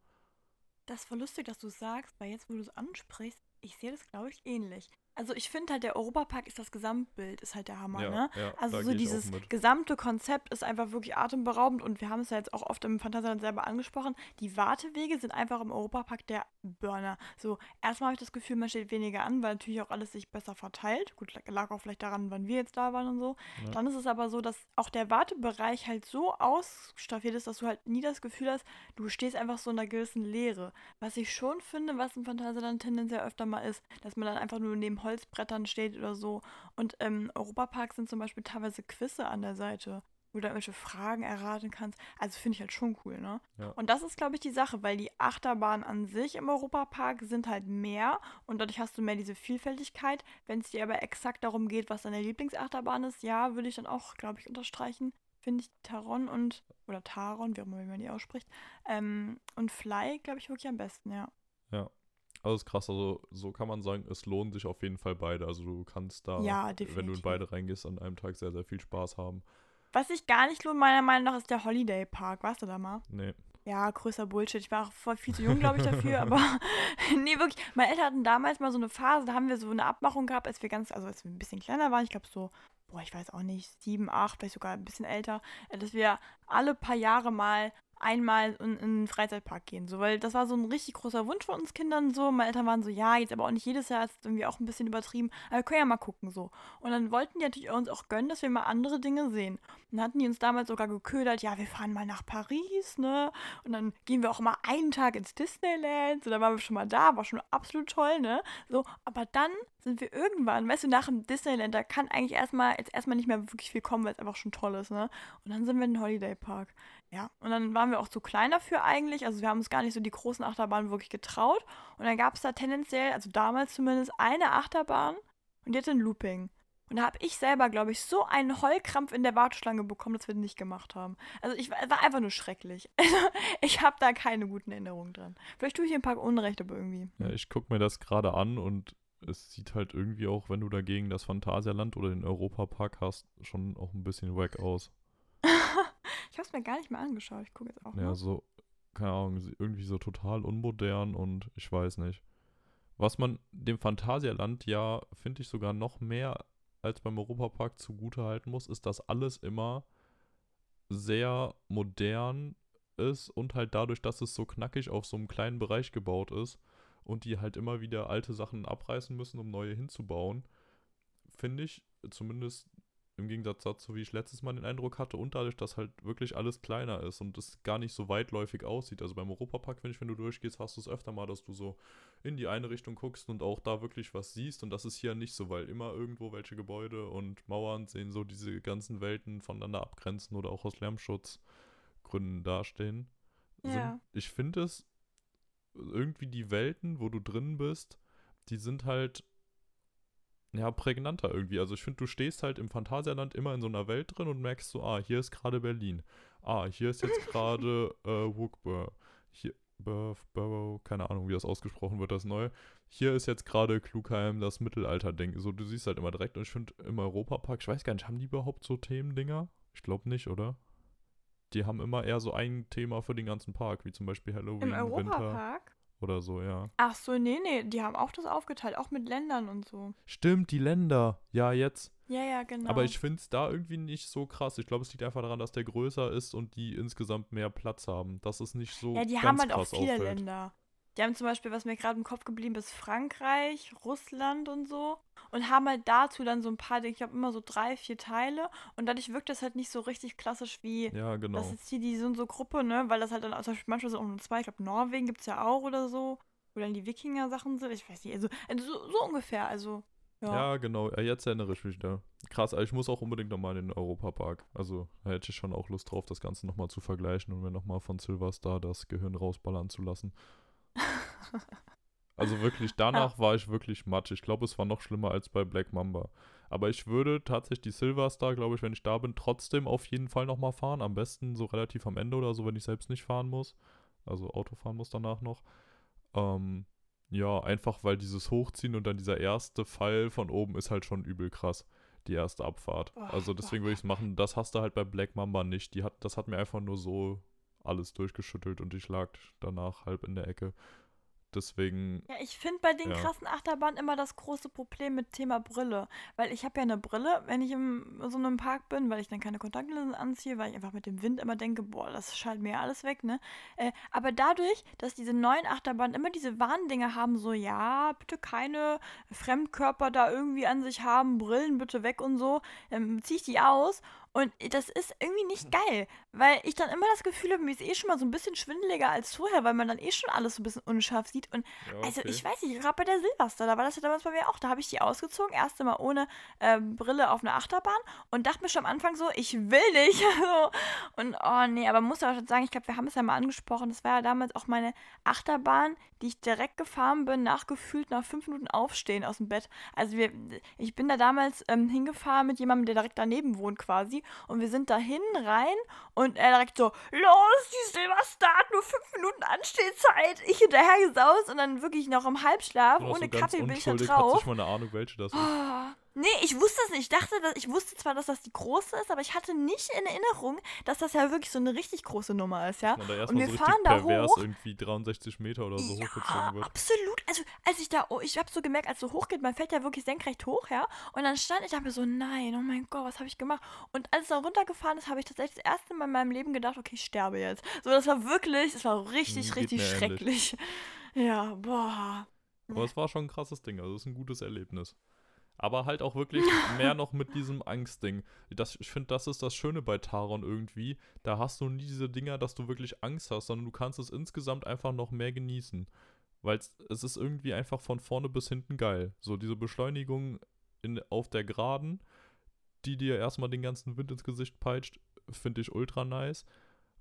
Das war lustig, dass du sagst, weil jetzt, wo du es ansprichst, ich sehe das, glaube ich, ähnlich. Also ich finde halt, der Europapark ist das Gesamtbild, ist halt der Hammer, Ja, ne? ja, Also so dieses gesamte Konzept ist einfach wirklich atemberaubend und wir haben es ja jetzt auch oft im Phantasialand selber angesprochen. Die Wartewege sind einfach im Europapark der Burner. So, erstmal habe ich das Gefühl, man steht weniger an, weil natürlich auch alles sich besser verteilt. Gut, lag auch vielleicht daran, wann wir jetzt da waren und so. Ja. Dann ist es aber so, dass auch der Wartebereich halt so ausstaffiert ist, dass du halt nie das Gefühl hast, du stehst einfach so in einer gewissen Leere. Was ich schon finde, was im Phantasialand tendenziell öfter mal ist, dass man dann einfach nur neben Holzbrettern steht oder so. Und im Europapark sind zum Beispiel teilweise Quizze an der Seite, wo du irgendwelche Fragen erraten kannst. Also finde ich halt schon cool, ne? Ja. Und das ist, glaube ich, die Sache, weil die Achterbahnen an sich im Europapark sind halt mehr und dadurch hast du mehr diese Vielfältigkeit. Wenn es dir aber exakt darum geht, was deine Lieblingsachterbahn ist, ja, würde ich dann auch, glaube ich, unterstreichen. Finde ich Taron und, oder Taron, wie auch immer man die ausspricht, ähm, und Fly, glaube ich, wirklich am besten, ja. Ja. Ist krass, also so kann man sagen, es lohnen sich auf jeden Fall beide. Also du kannst da, Ja, wenn du in beide reingehst, an einem Tag sehr, sehr viel Spaß haben. Was sich gar nicht lohnt, meiner Meinung nach, ist der Holiday Park. Warst du da mal? Nee. Ja, größer Bullshit. Ich war auch voll viel zu jung, glaube ich, dafür. aber nee, wirklich. Meine Eltern hatten damals mal so eine Phase, da haben wir so eine Abmachung gehabt, als wir ganz, also als wir ein bisschen kleiner waren. Ich glaube so, boah, ich weiß auch nicht, sieben, acht, vielleicht sogar ein bisschen älter, äh, dass wir alle paar Jahre mal einmal in, in einen Freizeitpark gehen. So, weil das war so ein richtig großer Wunsch von uns Kindern. So, meine Eltern waren so, ja, jetzt aber auch nicht jedes Jahr, ist irgendwie auch ein bisschen übertrieben, aber wir können ja mal gucken so. Und dann wollten die natürlich uns auch gönnen, dass wir mal andere Dinge sehen. Und dann hatten die uns damals sogar geködert, ja, wir fahren mal nach Paris, ne? Und dann gehen wir auch mal einen Tag ins Disneyland. So, da waren wir schon mal da, war schon absolut toll, ne? So, aber dann sind wir irgendwann, weißt du, nach dem Disneyland, da kann eigentlich erstmal, jetzt erstmal nicht mehr wirklich viel kommen, weil es einfach schon toll ist, ne? Und dann sind wir in den Holiday Park. Ja, und dann waren wir auch zu klein dafür eigentlich. Also wir haben uns gar nicht so die großen Achterbahnen wirklich getraut. Und dann gab es da tendenziell, also damals zumindest, eine Achterbahn und die hatte ein Looping. Und da habe ich selber, glaube ich, so einen Heulkrampf in der Warteschlange bekommen, dass wir das nicht gemacht haben. Also ich war, war einfach nur schrecklich. ich habe da keine guten Erinnerungen dran. Vielleicht tue ich im Park Unrecht, aber irgendwie. Ja, ich gucke mir das gerade an und es sieht halt irgendwie auch, wenn du dagegen das Phantasialand oder den Europapark hast, schon auch ein bisschen wack aus. ich habe es mir gar nicht mehr angeschaut. Ich gucke jetzt auch Ja, mal. so, keine Ahnung, irgendwie so total unmodern und ich weiß nicht. Was man dem Phantasialand ja, finde ich, sogar noch mehr als beim Europapark zugutehalten muss, ist, dass alles immer sehr modern ist und halt dadurch, dass es so knackig auf so einem kleinen Bereich gebaut ist und die halt immer wieder alte Sachen abreißen müssen, um neue hinzubauen, finde ich, zumindest im Gegensatz dazu, wie ich letztes Mal den Eindruck hatte, und dadurch, dass halt wirklich alles kleiner ist und es gar nicht so weitläufig aussieht. Also beim Europapark, finde ich, wenn du durchgehst, hast du es öfter mal, dass du so in die eine Richtung guckst und auch da wirklich was siehst. Und das ist hier nicht so, weil immer irgendwo welche Gebäude und Mauern sehen so diese ganzen Welten voneinander abgrenzen oder auch aus Lärmschutzgründen dastehen. Ja. Sind, ich finde es irgendwie die Welten, wo du drin bist, die sind halt ja, prägnanter irgendwie. Also ich finde, du stehst halt im Phantasialand immer in so einer Welt drin und merkst so, ah, hier ist gerade Berlin. Ah, hier ist jetzt gerade äh, Wookbur. Hier, Burf, Burrow, keine Ahnung, wie das ausgesprochen wird, das neue. Hier ist jetzt gerade Klugheim, das Mittelalter-Ding. So, du siehst halt immer direkt und ich finde im Europapark, ich weiß gar nicht, haben die überhaupt so Themendinger? Ich glaube nicht, oder? Die haben immer eher so ein Thema für den ganzen Park, wie zum Beispiel Halloween, Im Europapark? Oder so, ja. Ach so, nee, nee, die haben auch das aufgeteilt, auch mit Ländern und so. Stimmt, die Länder. Ja, jetzt. Ja, ja, genau. Aber ich finde es da irgendwie nicht so krass. Ich glaube, es liegt einfach daran, dass der größer ist und die insgesamt mehr Platz haben. Das ist nicht so Ja, die haben halt auch viele auffällt. Länder. Die haben zum Beispiel, was mir gerade im Kopf geblieben ist, Frankreich, Russland und so. Und haben halt dazu dann so ein paar, ich glaube immer so drei, vier Teile. Und dadurch wirkt das halt nicht so richtig klassisch wie, Ja, genau. das ist hier die so und so Gruppe, ne? Weil das halt dann, zum Beispiel manchmal so nur zwei, ich glaube Norwegen gibt es ja auch oder so. Wo dann die Wikinger-Sachen sind. Ich weiß nicht, also, also so, so ungefähr, also. Ja. Ja, genau. Ja, jetzt erinnere ich mich wieder. Krass, also ich muss auch unbedingt nochmal in den Europapark. Also da hätte ich schon auch Lust drauf, das Ganze nochmal zu vergleichen und mir nochmal von Silverstar das Gehirn rausballern zu lassen. Also wirklich, danach war ich wirklich matsch. Ich glaube, es war noch schlimmer als bei Black Mamba. Aber ich würde tatsächlich die Silverstar, glaube ich, wenn ich da bin, trotzdem auf jeden Fall nochmal fahren. Am besten so relativ am Ende oder so, wenn ich selbst nicht fahren muss. Also Auto fahren muss danach noch. Ähm, ja, einfach weil dieses Hochziehen und dann dieser erste Fall von oben ist halt schon übel krass. Die erste Abfahrt. Oh, also deswegen würde ich es machen. Das hast du halt bei Black Mamba nicht. Die hat, das hat mir einfach nur so alles durchgeschüttelt und ich lag danach halb in der Ecke. Deswegen, Ja, ich finde bei den Ja. krassen Achterbahnen immer das große Problem mit Thema Brille. Weil ich habe ja eine Brille, wenn ich in so einem Park bin, weil ich dann keine Kontaktlinsen anziehe, weil ich einfach mit dem Wind immer denke, boah, das schallt mir ja alles weg, ne? Äh, aber dadurch, dass diese neuen Achterbahnen immer diese Warndinger haben, so, ja, bitte keine Fremdkörper da irgendwie an sich haben, Brillen bitte weg und so, ähm, ziehe ich die aus. Und das ist irgendwie nicht geil, weil ich dann immer das Gefühl habe, mir ist eh schon mal so ein bisschen schwindeliger als vorher, weil man dann eh schon alles so ein bisschen unscharf sieht. Und ja, also okay. ich weiß nicht, gerade bei der Silvester, da war das ja damals bei mir auch. Da habe ich die ausgezogen, erst einmal ohne ähm, Brille auf einer Achterbahn und dachte mir schon am Anfang so, ich will nicht. Und oh nee, aber muss ja auch schon sagen, ich glaube, wir haben es ja mal angesprochen, das war ja damals auch meine Achterbahn, die ich direkt gefahren bin, nach gefühlt nach fünf Minuten aufstehen aus dem Bett. Also wir, ich bin da damals ähm, hingefahren mit jemandem, der direkt daneben wohnt quasi. Und wir sind dahin rein und er direkt so, los, die Silvester hat nur fünf Minuten Anstehzeit. Ich hinterher gesaust und dann wirklich noch im Halbschlaf, ohne so Kaffee bin ich da drauf. sich mal eine Ahnung, welche das ist. Nee, ich wusste es nicht. Ich dachte, dass, ich wusste zwar, dass das die große ist, aber ich hatte nicht in Erinnerung, dass das ja wirklich so eine richtig große Nummer ist, ja. Und, da Und wir so fahren da pervers hoch. irgendwie 63 Meter oder so ja, hochgezogen wird. absolut. Also, als ich da, oh, ich habe so gemerkt, als so hochgeht, man fährt ja wirklich senkrecht hoch, ja. Und dann stand ich, dachte mir so, nein, oh mein Gott, was habe ich gemacht? Und als es dann runtergefahren ist, habe ich tatsächlich das erste Mal in meinem Leben gedacht, okay, ich sterbe jetzt. So, das war wirklich, es war richtig, Hm, geht richtig mir ähnlich. schrecklich. Ja, boah. Aber es war schon ein krasses Ding, also es ist ein gutes Erlebnis. Aber halt auch wirklich mehr noch mit diesem Angstding. Das, ich finde, das ist das Schöne bei Taron irgendwie. Da hast du nie diese Dinger, dass du wirklich Angst hast, sondern du kannst es insgesamt einfach noch mehr genießen. Weil es ist irgendwie einfach von vorne bis hinten geil. So diese Beschleunigung in, auf der Geraden, die dir erstmal den ganzen Wind ins Gesicht peitscht, finde ich ultra nice.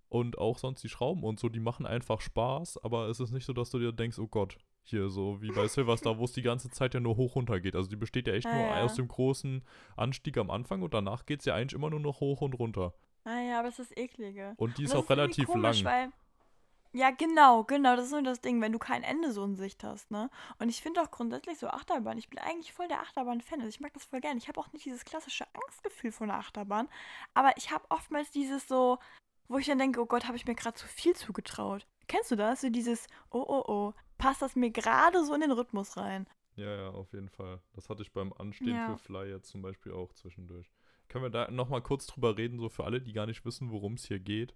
Und auch sonst die Schrauben und so, die machen einfach Spaß, aber es ist nicht so, dass du dir denkst, oh Gott, hier so wie bei Silverstar, wo es die ganze Zeit ja nur hoch runter geht. Also die besteht ja echt Ah, nur ja. aus dem großen Anstieg am Anfang und danach geht es ja eigentlich immer nur noch hoch und runter. Naja, aber es ist eklige. Und die Und ist auch relativ komisch, lang. Weil, ja, genau, genau. Das ist so das Ding, wenn du kein Ende so in Sicht hast, ne? Und ich finde auch grundsätzlich so Achterbahn. Ich bin eigentlich voll der Achterbahn-Fan. Also ich mag das voll gerne. Ich habe auch nicht dieses klassische Angstgefühl von der Achterbahn. Aber ich habe oftmals dieses so, wo ich dann denke, oh Gott, habe ich mir gerade zu viel zugetraut. Kennst du das? So dieses, oh, oh, oh, passt das mir gerade so in den Rhythmus rein? Ja, ja, auf jeden Fall. Das hatte ich beim Anstehen Ja. für Fly jetzt zum Beispiel auch zwischendurch. Können wir da nochmal kurz drüber reden, so für alle, die gar nicht wissen, worum es hier geht.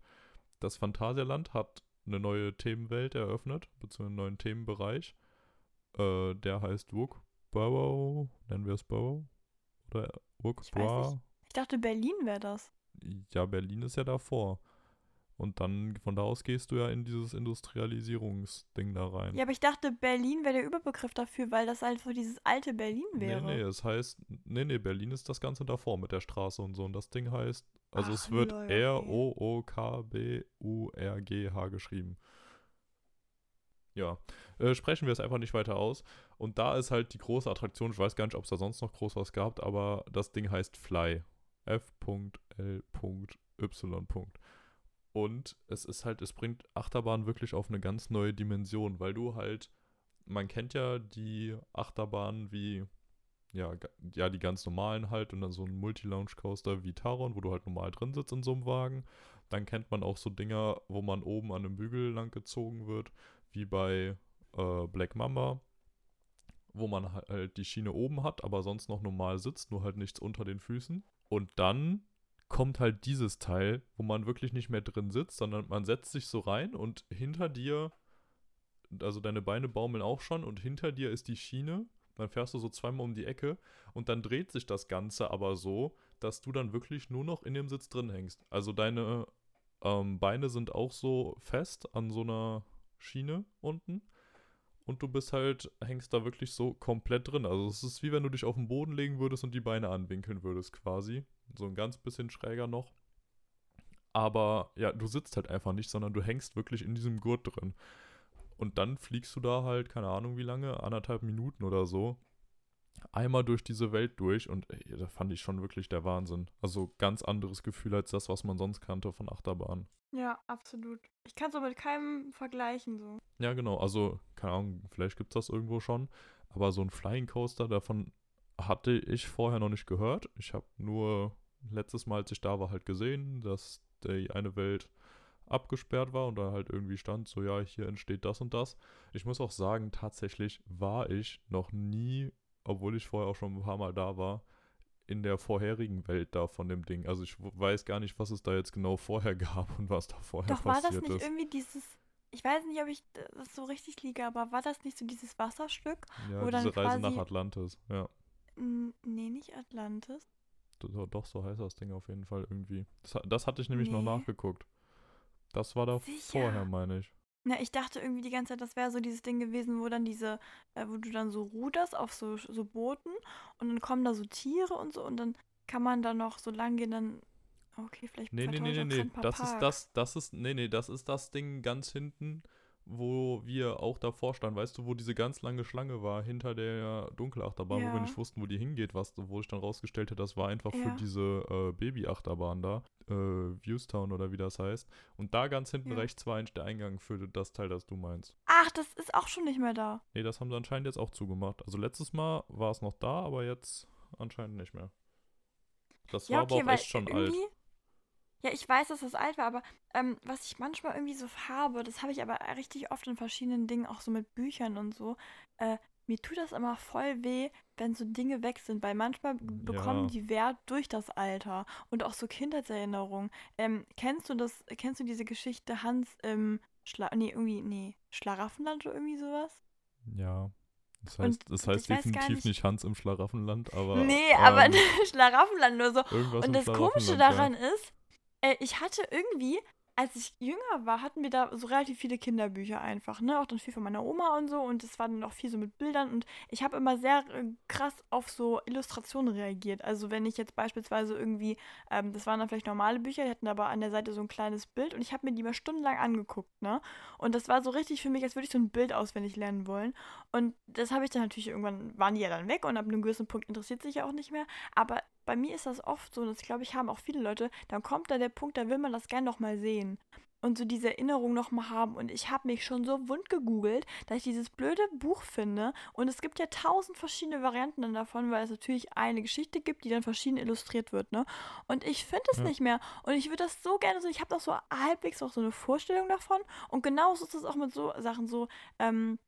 Das Phantasialand hat eine neue Themenwelt eröffnet, beziehungsweise einen neuen Themenbereich. Äh, der heißt Wook Burrow, nennen wir es Burrow? Oder Wook Ich. Ich dachte, Berlin wäre das. Ja, Berlin ist ja davor. Und dann von da aus gehst du ja in dieses Industrialisierungsding da rein. Ja, aber ich dachte, Berlin wäre der Überbegriff dafür, weil das halt so dieses alte Berlin wäre. Nee, nee, es heißt, nee, nee, Berlin ist das Ganze davor mit der Straße und so. Und das Ding heißt, also es Ach, wird lol, okay. R-O-O-K-B-U-R-G-H geschrieben. Ja, äh, sprechen wir es einfach nicht weiter aus. Und da ist halt die große Attraktion, ich weiß gar nicht, ob es da sonst noch groß was gab, aber das Ding heißt Fly. F.L.Y. Und es ist halt, es bringt Achterbahn wirklich auf eine ganz neue Dimension, weil du halt, man kennt ja die Achterbahnen wie, ja, ja, die ganz normalen halt und dann so ein Multi-Lounge-Coaster wie Taron, wo du halt normal drin sitzt in so einem Wagen. Dann kennt man auch so Dinger, wo man oben an einem Bügel lang gezogen wird, wie bei äh, Black Mamba, wo man halt die Schiene oben hat, aber sonst noch normal sitzt, nur halt nichts unter den Füßen. Und dann kommt halt dieses Teil, wo man wirklich nicht mehr drin sitzt, sondern man setzt sich so rein und hinter dir, also deine Beine baumeln auch schon und hinter dir ist die Schiene. Dann fährst du so zweimal um die Ecke und dann dreht sich das Ganze aber so, dass du dann wirklich nur noch in dem Sitz drin hängst. Also deine ähm, Beine sind auch so fest an so einer Schiene unten und du bist halt, hängst da wirklich so komplett drin. Also es ist wie wenn du dich auf den Boden legen würdest und die Beine anwinkeln würdest quasi. So ein ganz bisschen schräger noch. Aber ja, du sitzt halt einfach nicht, sondern du hängst wirklich in diesem Gurt drin. Und dann fliegst du da halt, keine Ahnung wie lange, anderthalb Minuten oder so, einmal durch diese Welt durch und ey, da fand ich schon wirklich der Wahnsinn. Also ganz anderes Gefühl als das, was man sonst kannte von Achterbahn. Ja, absolut. Ich kann es so mit keinem vergleichen, so. Ja, genau. Also, keine Ahnung, vielleicht gibt es das irgendwo schon. Aber so ein Flying Coaster, davon hatte ich vorher noch nicht gehört. Ich habe nur letztes Mal, als ich da war, halt gesehen, dass die eine Welt abgesperrt war und da halt irgendwie stand, so ja, hier entsteht das und das. Ich muss auch sagen, tatsächlich war ich noch nie, obwohl ich vorher auch schon ein paar Mal da war, in der vorherigen Welt da von dem Ding. Also ich weiß gar nicht, was es da jetzt genau vorher gab und was da vorher Doch, war das passiert nicht ist. irgendwie dieses. Ich weiß nicht, ob ich das so richtig liege, aber war das nicht so dieses Wasserstück? Ja, wo dann diese Reise nach Atlantis, ja. Nee, nicht Atlantis. Do- Doch, so heißt das Ding auf jeden Fall irgendwie. Das, das hatte ich nämlich noch Nee. nachgeguckt. Das war da Sicher? vorher, meine ich. Na, ich dachte irgendwie die ganze Zeit, das wäre so dieses Ding gewesen, wo dann diese, äh, wo du dann so ruderst auf so, so Booten und dann kommen da so Tiere und so und dann kann man da noch so lang gehen, dann. Okay, vielleicht Nee, nee, nee, nee, nee. Das ist Parks. das, das ist, nee, nee, das ist das Ding ganz hinten, wo wir auch davor standen. Weißt du, wo diese ganz lange Schlange war, hinter der Dunkelachterbahn, wo wir Ja. nicht wussten, wo die hingeht, was, wo ich dann rausgestellt habe, das war einfach für Ja. diese äh, Babyachterbahn da, äh, Viewstown oder wie das heißt. Und da ganz hinten Ja. rechts war eigentlich der Eingang für das Teil, das du meinst. Ach, das ist auch schon nicht mehr da. Nee, das haben sie anscheinend jetzt auch zugemacht. Also letztes Mal war es noch da, aber jetzt anscheinend nicht mehr. Das Ja, war aber okay, auch weil echt schon alt. Ja, ich weiß, dass das alt war, aber ähm, was ich manchmal irgendwie so habe, das habe ich aber richtig oft in verschiedenen Dingen, auch so mit Büchern und so. Äh, mir tut das immer voll weh, wenn so Dinge weg sind, weil manchmal bekommen Ja, die Wert durch das Alter und auch so Kindheitserinnerungen. Ähm, kennst du das, kennst du diese Geschichte Hans im Schla nee, irgendwie, nee, Schlaraffenland oder irgendwie sowas? ja. Das Und heißt, das heißt definitiv nicht. nicht Hans im Schlaraffenland, aber Nee, aber ähm, Schlaraffenland nur so. irgendwas Und das Komische Schlaraffenland, ja. daran ist, äh, ich hatte irgendwie, als ich jünger war, hatten wir da so relativ viele Kinderbücher einfach, ne? Auch dann viel von meiner Oma und so. Und es war dann auch viel so mit Bildern. Und ich habe immer sehr äh, krass auf so Illustrationen reagiert. Also wenn ich jetzt beispielsweise irgendwie, ähm, das waren dann vielleicht normale Bücher, die hatten aber an der Seite so ein kleines Bild und ich habe mir die mal stundenlang angeguckt, ne? Und das war so richtig für mich, als würde ich so ein Bild auswendig lernen wollen. Und das habe ich dann natürlich irgendwann, waren die ja dann weg und ab einem gewissen Punkt interessiert sich ja auch nicht mehr. Aber bei mir ist das oft so, und das glaube ich haben auch viele Leute, dann kommt da der Punkt, da will man das gern noch mal sehen. Und so diese Erinnerung noch mal haben. Und ich habe mich schon so wund gegoogelt, dass ich dieses blöde Buch finde. Und es gibt ja tausend verschiedene Varianten dann davon, weil es natürlich eine Geschichte gibt, die dann verschieden illustriert wird, ne? Und ich finde es Ja. nicht mehr. Und ich würde das so gerne so, ich habe doch so halbwegs auch so eine Vorstellung davon. Und genauso ist es auch mit so Sachen so, ähm,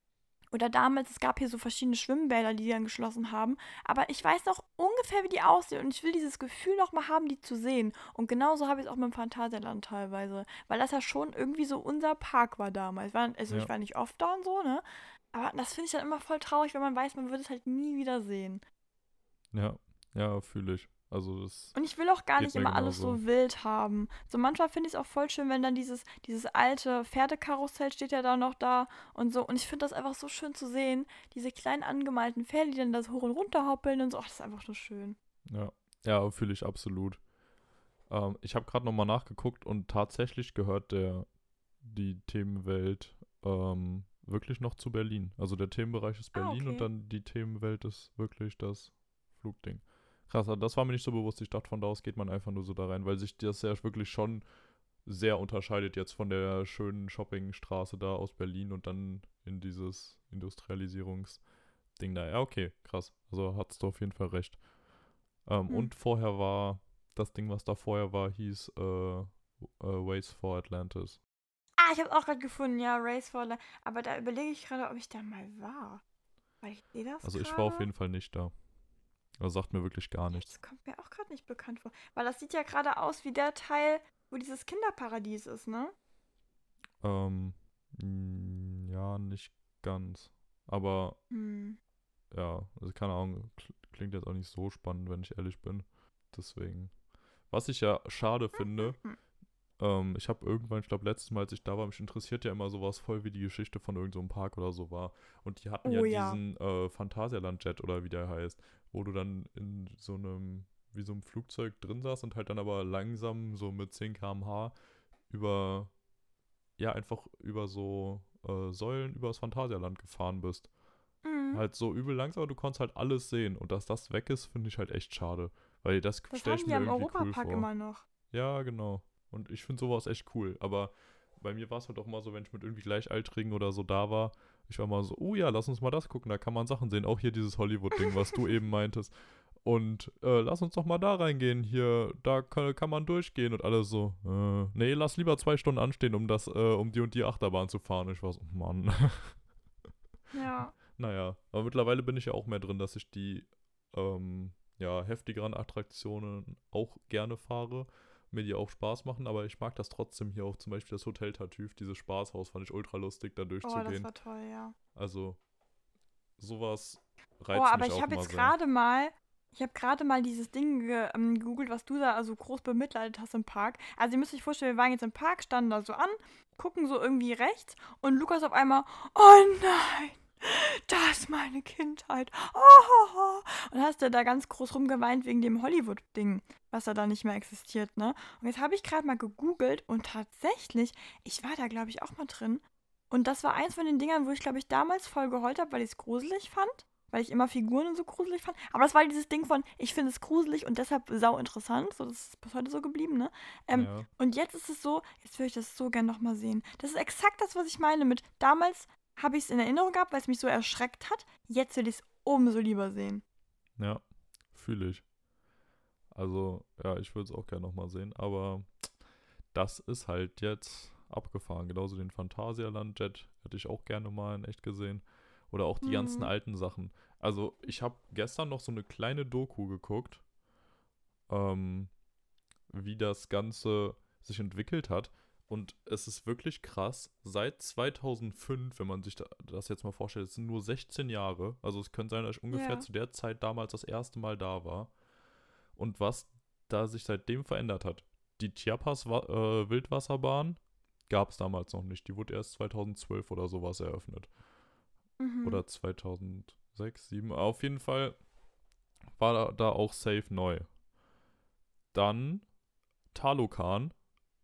oder damals, es gab hier so verschiedene Schwimmbäder, die dann geschlossen haben. Aber ich weiß noch ungefähr, wie die aussehen. Und ich will dieses Gefühl noch mal haben, die zu sehen. Und genauso habe ich es auch mit dem Phantasialand teilweise. Weil das ja schon irgendwie so unser Park war damals. War, also Ja. ich war nicht oft da und so, ne? Aber das finde ich dann immer voll traurig, wenn man weiß, man würde es halt nie wieder sehen. Ja, ja, fühle ich. Also das, Und ich will auch gar nicht immer alles so wild haben. So manchmal finde ich es auch voll schön, wenn dann dieses, dieses alte Pferdekarussell steht ja da noch da und so. Und ich finde das einfach so schön zu sehen. Diese kleinen angemalten Pferde, die dann das hoch und runter hoppeln und so. Ach, das ist einfach nur schön. ja, ja, fühle ich absolut. Ähm, ich habe gerade nochmal nachgeguckt und tatsächlich gehört der, die Themenwelt ähm, wirklich noch zu Berlin. Also der Themenbereich ist Ah, Berlin und okay. dann die Themenwelt ist wirklich das Flugding. Krass, also das war mir nicht so bewusst. Ich dachte, von da aus geht man einfach nur so da rein, weil sich das ja wirklich schon sehr unterscheidet jetzt von der schönen Shoppingstraße da aus Berlin und dann in dieses Industrialisierungsding da. Ja, okay, krass. Also hattest du auf jeden Fall recht. Ähm, Hm. Und vorher war, das Ding, was da vorher war, hieß äh, äh, Ways for Atlantis. Ah, ich habe es auch gerade gefunden, ja, Race for Life. Aber da überlege ich gerade, ob ich da mal war. Weil ich sehe das Also ich war auf jeden Fall nicht da. Das sagt mir wirklich gar nichts. Das kommt mir auch gerade nicht bekannt vor. Weil das sieht ja gerade aus wie der Teil, wo dieses Kinderparadies ist, ne? Ähm, ja, nicht ganz. Aber Hm. ja, also keine Ahnung, kl- klingt jetzt auch nicht so spannend, wenn ich ehrlich bin. Deswegen. Was ich ja schade finde, Mhm. Ähm, ich habe irgendwann, ich glaube letztes Mal, als ich da war, mich interessiert ja immer sowas voll, wie die Geschichte von irgendeinem so einem Park oder so war. Und die hatten ja Oh ja. diesen äh, Phantasialand-Jet oder wie der heißt, wo du dann in so einem, wie so einem Flugzeug drin saß und halt dann aber langsam so mit 10 km/h über, ja, einfach über so äh, Säulen übers Phantasialand gefahren bist. Mhm. Halt so übel langsam, aber du konntest halt alles sehen. Und dass das weg ist, finde ich halt echt schade. Weil das Das stelle haben ich die mir irgendwie cool Europapark vor. immer noch. Ja, genau. Und ich finde sowas echt cool. Aber bei mir war es halt auch immer so, wenn ich mit irgendwie Gleichaltrigen oder so da war, ich war mal so, oh ja, lass uns mal das gucken, da kann man Sachen sehen. Auch hier dieses Hollywood-Ding, was du eben meintest. Und äh, lass uns doch mal da reingehen. Hier, da kann, kann man durchgehen und alles so. Äh, nee, lass lieber zwei Stunden anstehen, um das, äh, um die und die Achterbahn zu fahren. Ich war so, oh Mann. Ja. Naja, aber mittlerweile bin ich ja auch mehr drin, dass ich die ähm, ja, heftigeren Attraktionen auch gerne fahre, mir die auch Spaß machen, aber ich mag das trotzdem hier auch zum Beispiel das Hotel Tartüf, dieses Spaßhaus, fand ich ultra lustig, da Oh, das durchzugehen. war toll, ja. also sowas reizt Oh, aber mich ich auch habe jetzt gerade mal, ich habe gerade mal dieses Ding ähm, gegoogelt, was du da also groß bemitleidet hast im Park. Also ihr müsst euch vorstellen, wir waren jetzt im Park, standen da so an, gucken so irgendwie rechts und Lukas auf einmal, oh nein, das ist meine Kindheit. Oh, und hast du da ganz groß rumgeweint wegen dem Hollywood-Ding, was da nicht mehr existiert, ne? Und jetzt habe ich gerade mal gegoogelt und tatsächlich, ich war da glaube ich auch mal drin. Und das war eins von den Dingern, wo ich glaube ich damals voll geheult habe, weil ich es gruselig fand weil ich immer Figuren und so gruselig fand. Aber das war dieses Ding von, ich finde es gruselig und deshalb sau interessant. So, das ist bis heute so geblieben, ne? Ähm, ja. Und jetzt ist es so, jetzt würde ich das so gern nochmal sehen. Das ist exakt das, was ich meine mit, damals habe ich es in Erinnerung gehabt, weil es mich so erschreckt hat. Jetzt will ich es umso lieber sehen. Ja, fühle ich. Also, ja, ich würde es auch gerne nochmal sehen, aber das ist halt jetzt abgefahren. Genauso den Phantasialand-Jet hätte ich auch gerne mal in echt gesehen. Oder auch die Mhm. ganzen alten Sachen. Also, ich habe gestern noch so eine kleine Doku geguckt, ähm, wie das Ganze sich entwickelt hat. Und es ist wirklich krass, seit 2005, wenn man sich da, das jetzt mal vorstellt, es sind nur 16 Jahre. Also es könnte sein, dass ich ungefähr Ja. zu der Zeit damals das erste Mal da war. Und was da sich seitdem verändert hat. Die Chiapas äh, Wildwasserbahn gab es damals noch nicht. Die wurde erst 2012 oder sowas eröffnet. Mhm. Oder 2006, 2007. Auf jeden Fall war da, da auch safe neu. Dann Talokan,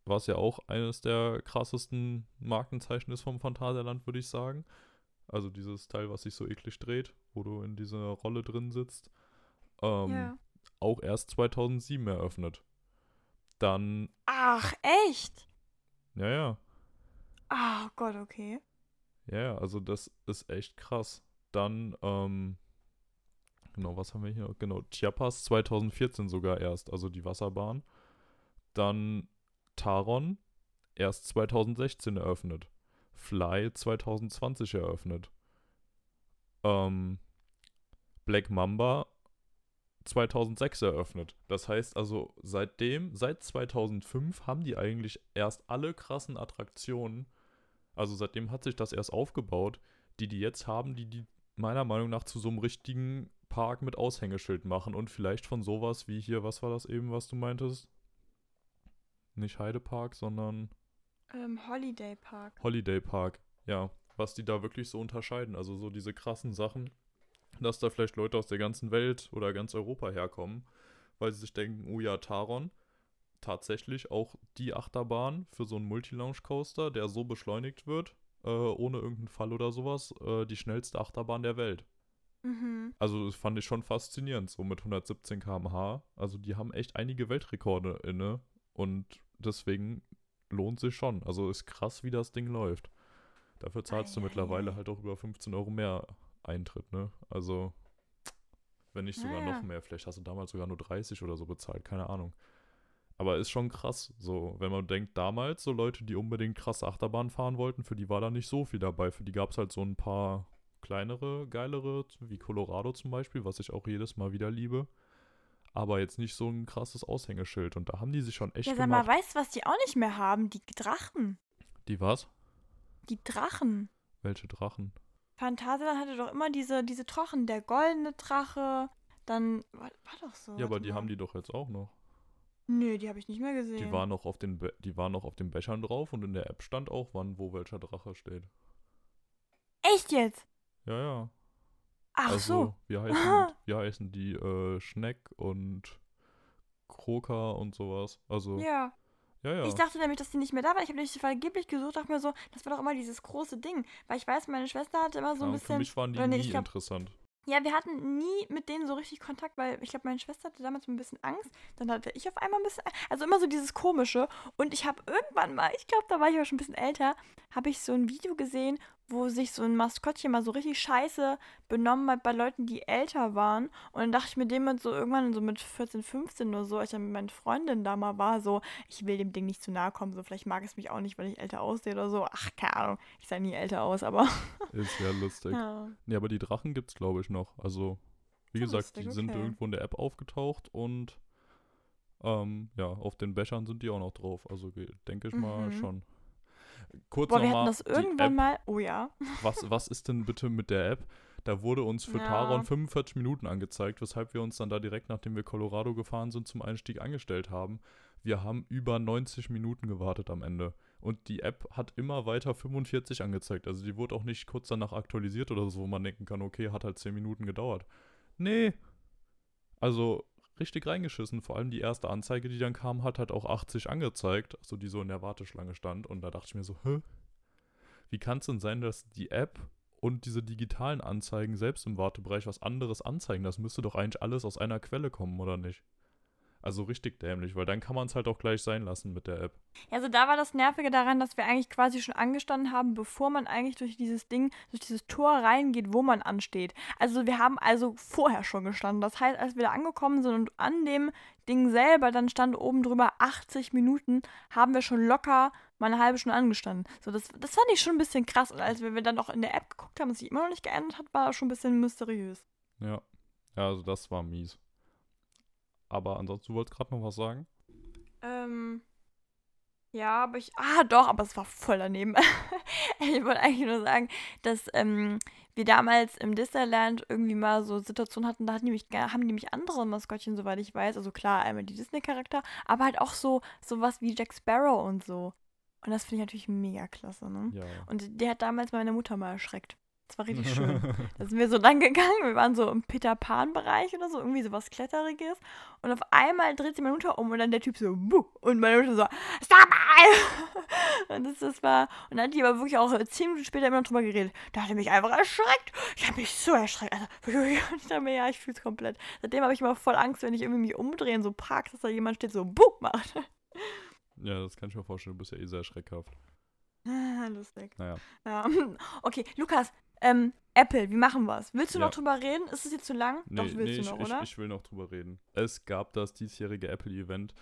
was ja auch eines der krassesten Markenzeichen ist vom Phantasialand, würde ich sagen. Also dieses Teil, was sich so eklig dreht, wo du in dieser Rolle drin sitzt. Ähm, ja. Auch erst 2007 eröffnet. Dann, Ach, echt? ja, ja. Ah, oh Gott, okay. Ja, also das ist echt krass. Dann, ähm, genau, was haben wir hier? Genau, Chiapas 2014 sogar erst, also die Wasserbahn. Dann Taron, erst 2016 eröffnet. Fly 2020 eröffnet. Ähm, Black Mamba 2006 eröffnet. Das heißt also, seitdem, seit 2005 haben die eigentlich erst alle krassen Attraktionen also seitdem hat sich das erst aufgebaut, die die jetzt haben, die die meiner Meinung nach zu so einem richtigen Park mit Aushängeschild machen und vielleicht von sowas wie hier, was war das eben, was du meintest? Nicht Heidepark, sondern Ähm, Holiday Park. Holiday Park. Ja, was die da wirklich so unterscheiden. Also so diese krassen Sachen, dass da vielleicht Leute aus der ganzen Welt oder ganz Europa herkommen, weil sie sich denken, oh ja, Taron, tatsächlich auch die Achterbahn für so einen Multi-Launch-Coaster, der so beschleunigt wird, äh, ohne irgendeinen Fall oder sowas, äh, die schnellste Achterbahn der Welt. Mhm. Also das fand ich schon faszinierend, so mit 117 km/h. Also die haben echt einige Weltrekorde inne und deswegen lohnt sich schon. Also ist krass, wie das Ding läuft. Dafür zahlst du Ei, ei, mittlerweile ei. halt auch über 15 Euro mehr Eintritt, ne? Also wenn nicht sogar Naja. noch mehr. Vielleicht hast du damals sogar nur 30 oder so bezahlt, keine Ahnung. Aber ist schon krass, so, wenn man denkt, damals, so Leute, die unbedingt krasse Achterbahn fahren wollten, für die war da nicht so viel dabei. Für die gab es halt so ein paar kleinere, geilere, wie Colorado zum Beispiel, was ich auch jedes Mal wieder liebe. Aber jetzt nicht so ein krasses Aushängeschild. Und da haben die sich schon echt Ja, sag mal, gemacht. weißt du, was die auch nicht mehr haben? Die Drachen. Die was? Die Drachen. Welche Drachen? Phantasialand hatte doch immer diese, diese Drachen. Der goldene Drache. Dann. War, war doch so. Ja, aber die mal. haben die doch jetzt auch noch. Nö, die habe ich nicht mehr gesehen. Die waren noch auf den, Be die waren noch auf den Bechern drauf und in der App stand auch, wann wo welcher Drache steht. Echt jetzt? Ja, ja. Ach also, so. wie heißen, wie heißen die? Äh, Schneck und Kroker und sowas. Also, ja, Ja. ja. Ich dachte nämlich, dass die nicht mehr da waren. Ich habe nämlich vergeblich gesucht, dachte mir so, das war doch immer dieses große Ding. Weil ich weiß, meine Schwester hatte immer so ein Ja, für bisschen. mich waren die nee, nie glaub- interessant. Ja, wir hatten nie mit denen so richtig Kontakt, weil ich glaube, meine Schwester hatte damals ein bisschen Angst. Dann hatte ich auf einmal ein bisschen Angst. Also immer so dieses Komische. Und ich habe irgendwann mal, ich glaube, da war ich aber schon ein bisschen älter, habe ich so ein Video gesehen, wo sich so ein Maskottchen mal so richtig scheiße benommen hat bei Leuten, die älter waren. Und dann dachte ich mir dem mit so irgendwann so mit 14, 15 oder so, als ich dann mit meinen Freundinnen da mal war, so, ich will dem Ding nicht zu nahe kommen, so vielleicht mag es mich auch nicht, weil ich älter aussehe oder so. Ach, keine Ahnung. Ich sah nie älter aus, aber. Ist ja lustig. ja. Nee, aber die Drachen gibt's, glaube ich, noch. Also, wie Ja, gesagt, die sind okay. irgendwo in der App aufgetaucht und ähm, ja, auf den Bechern sind die auch noch drauf. Also denke ich mal Mhm. schon. Kurz Boah, wir hatten das irgendwann mal. Oh ja. was, was ist denn bitte mit der App? Da wurde uns für Ja. Taron 45 Minuten angezeigt, weshalb wir uns dann da direkt, nachdem wir Colorado gefahren sind, zum Einstieg angestellt haben. Wir haben über 90 Minuten gewartet am Ende. Und die App hat immer weiter 45 angezeigt. Also die wurde auch nicht kurz danach aktualisiert oder so, wo man denken kann, okay, hat halt 10 Minuten gedauert. Nee. Also richtig reingeschissen. Vor allem die erste Anzeige, die dann kam, hat halt auch 80 angezeigt. Also die so in der Warteschlange stand. Und da dachte ich mir so, hä? Wie kann es denn sein, dass die App und diese digitalen Anzeigen selbst im Wartebereich was anderes anzeigen? Das müsste doch eigentlich alles aus einer Quelle kommen, oder nicht? Also richtig dämlich, weil dann kann man es halt auch gleich sein lassen mit der App. Also da war das Nervige daran, dass wir eigentlich quasi schon angestanden haben, bevor man eigentlich durch dieses Ding, durch dieses Tor reingeht, wo man ansteht. Also wir haben also vorher schon gestanden. Das heißt, als wir da angekommen sind und an dem Ding selber dann stand oben drüber 80 Minuten, haben wir schon locker mal eine halbe Stunde angestanden. So, das, das fand ich schon ein bisschen krass. Und als wir dann noch in der App geguckt haben und sich immer noch nicht geändert hat, war das schon ein bisschen mysteriös. Ja. Ja, also das war mies. Aber ansonsten, du wolltest gerade noch was sagen? Ähm. Ja, aber ich. Ah, doch, aber es war voll daneben. ich wollte eigentlich nur sagen, dass ähm, wir damals im Disneyland irgendwie mal so Situationen hatten, da hatten nämlich, haben nämlich andere Maskottchen, soweit ich weiß. Also klar, einmal die Disney-Charakter, aber halt auch so sowas wie Jack Sparrow und so. Und das finde ich natürlich mega klasse, ne? Ja. Und der hat damals meine Mutter mal erschreckt. Das war richtig schön. da sind wir so lang gegangen, wir waren so im Peter Pan-Bereich oder so, irgendwie so was Kletteriges. Und auf einmal dreht sich meine Mutter um und dann der Typ so, Buh! und meine Mutter so, stop und das, das war, und dann hat die aber wirklich auch zehn Minuten später immer noch drüber geredet. Da hat er mich einfach erschreckt. Ich habe mich so erschreckt. Also, ich dachte mir, ja, ich fühle es komplett. Seitdem habe ich immer voll Angst, wenn ich irgendwie mich umdrehe in so Parks, dass da jemand steht, so, Buh! macht. Ja, das kann ich mir vorstellen. Du bist ja eh sehr schreckhaft. Lustig. Naja. Ja. Okay, Lukas, ähm, Apple, wie machen wir es? Willst du Ja. noch drüber reden? Ist es jetzt zu lang? Nee, Doch, willst nee, du ich, noch, ich, oder? ich will noch drüber reden. Es gab das diesjährige Apple-Event.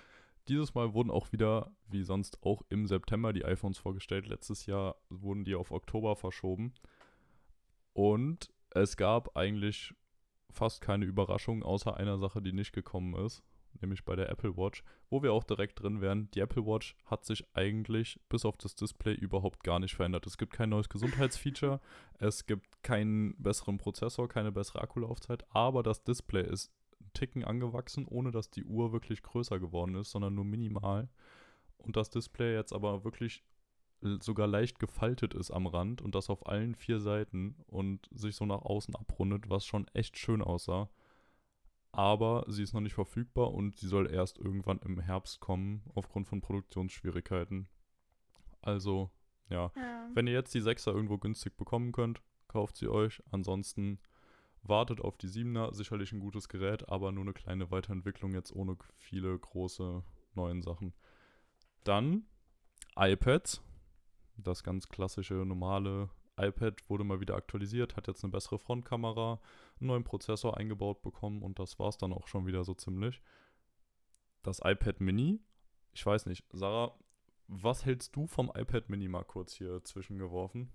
Dieses Mal wurden auch wieder, wie sonst auch im September, die iPhones vorgestellt. Letztes Jahr wurden die auf Oktober verschoben. Und es gab eigentlich fast keine Überraschung, außer einer Sache, die nicht gekommen ist, nämlich bei der Apple Watch, wo wir auch direkt drin wären. Die Apple Watch hat sich eigentlich bis auf das Display überhaupt gar nicht verändert. Es gibt kein neues Gesundheitsfeature, es gibt keinen besseren Prozessor, keine bessere Akkulaufzeit, aber das Display ist einen Ticken angewachsen, ohne dass die Uhr wirklich größer geworden ist, sondern nur minimal. Und das Display jetzt aber wirklich sogar leicht gefaltet ist am Rand und das auf allen vier Seiten und sich so nach außen abrundet, was schon echt schön aussah. Aber sie ist noch nicht verfügbar und sie soll erst irgendwann im Herbst kommen, aufgrund von Produktionsschwierigkeiten. Also, ja, Ja. wenn ihr jetzt die 6er irgendwo günstig bekommen könnt, kauft sie euch. Ansonsten wartet auf die 7er. Sicherlich ein gutes Gerät, aber nur eine kleine Weiterentwicklung jetzt ohne viele große neuen Sachen. Dann iPads. Das ganz klassische, normale iPad wurde mal wieder aktualisiert, hat jetzt eine bessere Frontkamera, einen neuen Prozessor eingebaut bekommen und das war es dann auch schon wieder so ziemlich. Das iPad Mini, ich weiß nicht, Sarah, was hältst du vom iPad Mini mal kurz hier zwischengeworfen?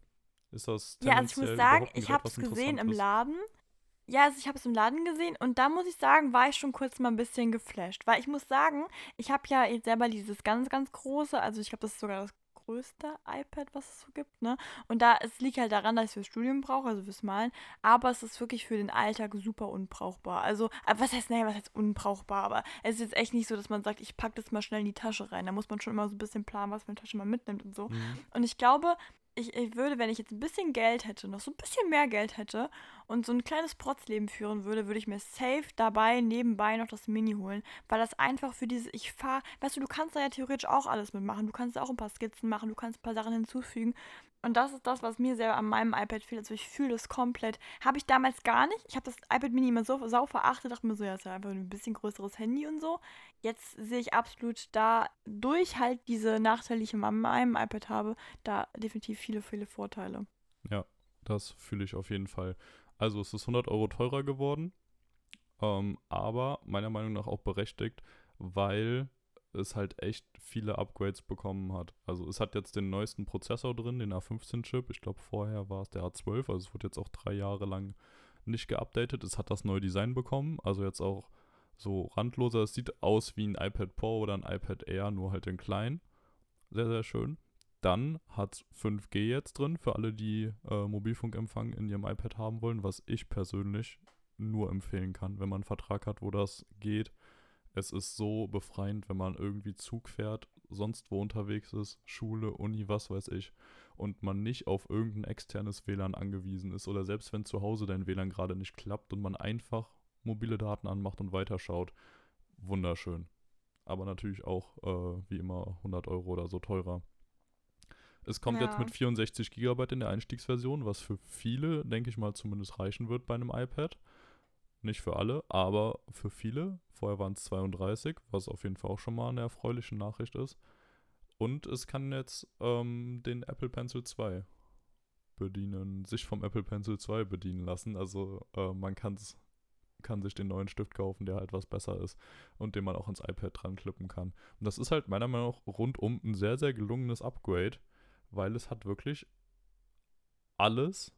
Ist das Ja, also ich muss sagen, ich habe es gesehen im? Laden. Ja, also ich habe es im Laden gesehen und da muss ich sagen, war ich schon kurz mal ein bisschen geflasht. Weil ich muss sagen, ich habe ja jetzt selber dieses ganz, ganz große, also ich glaube, das ist sogar das größte iPad, was es so gibt, ne? Und da, es liegt halt daran, dass ich es fürs Studium brauche, also fürs Malen, aber es ist wirklich für den Alltag super unbrauchbar. Also, äh, was heißt, naja, was heißt unbrauchbar, aber es ist jetzt echt nicht so, dass man sagt, ich packe das mal schnell in die Tasche rein. Da muss man schon immer so ein bisschen planen, was für eine Tasche man mitnimmt und so. Mhm. Und ich glaube, ich, ich würde, wenn ich jetzt ein bisschen Geld hätte, noch so ein bisschen mehr Geld hätte und so ein kleines Protzleben führen würde, würde ich mir safe dabei nebenbei noch das Mini holen, weil das einfach für dieses, ich fahre, weißt du, du kannst da ja theoretisch auch alles mitmachen, du kannst auch ein paar Skizzen machen, du kannst ein paar Sachen hinzufügen und das ist das, was mir sehr an meinem iPad fehlt, also ich fühle es komplett. Habe ich damals gar nicht, ich habe das iPad Mini immer so sau verachtet, dachte mir so, ja, ist ja einfach ein bisschen größeres Handy und so. Jetzt sehe ich absolut da durch halt diese Nachteile, die ich in meinem iPad habe, da definitiv viele, viele Vorteile. Ja, das fühle ich auf jeden Fall. Also es ist 100 Euro teurer geworden, ähm, aber meiner Meinung nach auch berechtigt, weil es halt echt viele Upgrades bekommen hat. Also es hat jetzt den neuesten Prozessor drin, den A15-Chip. Ich glaube vorher war es der A12, also es wurde jetzt auch drei Jahre lang nicht geupdatet. Es hat das neue Design bekommen, also jetzt auch so randloser. Es sieht aus wie ein iPad Pro oder ein iPad Air, nur halt in klein. Sehr, sehr schön. Dann hat 5G jetzt drin für alle, die äh, Mobilfunkempfang in ihrem iPad haben wollen, was ich persönlich nur empfehlen kann, wenn man einen Vertrag hat, wo das geht. Es ist so befreiend, wenn man irgendwie Zug fährt, sonst wo unterwegs ist, Schule, Uni, was weiß ich, und man nicht auf irgendein externes WLAN angewiesen ist oder selbst wenn zu Hause dein WLAN gerade nicht klappt und man einfach mobile Daten anmacht und weiterschaut. Wunderschön. Aber natürlich auch äh, wie immer 100 Euro oder so teurer. Es kommt jetzt Ja. mit 64 GB in der Einstiegsversion, was für viele, denke ich mal, zumindest reichen wird bei einem iPad. Nicht für alle, aber für viele. Vorher waren es 32, was auf jeden Fall auch schon mal eine erfreuliche Nachricht ist. Und es kann jetzt ähm, den Apple Pencil 2 bedienen, sich vom Apple Pencil 2 bedienen lassen. Also äh, man kann's, kann sich den neuen Stift kaufen, der halt was besser ist und den man auch ins iPad dran klippen kann. Und das ist halt meiner Meinung nach rundum ein sehr, sehr gelungenes Upgrade, weil es hat wirklich alles,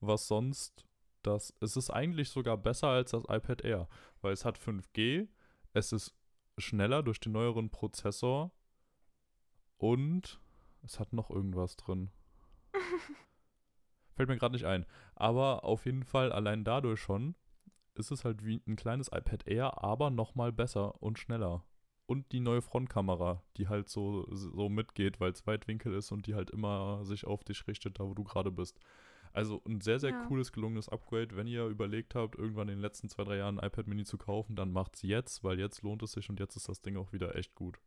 was sonst das. Es ist eigentlich sogar besser als das iPad Air, weil es hat 5G, es ist schneller durch den neueren Prozessor und es hat noch irgendwas drin. Fällt mir gerade nicht ein. Aber auf jeden Fall allein dadurch schon ist es halt wie ein kleines iPad Air, aber nochmal besser und schneller. Und die neue Frontkamera, die halt so, so mitgeht, weil es Weitwinkel ist und die halt immer sich auf dich richtet, da wo du gerade bist. Also ein sehr, sehr Ja. cooles, gelungenes Upgrade. Wenn ihr überlegt habt, irgendwann in den letzten zwei, drei Jahren ein iPad Mini zu kaufen, dann macht's jetzt, weil jetzt lohnt es sich und jetzt ist das Ding auch wieder echt gut.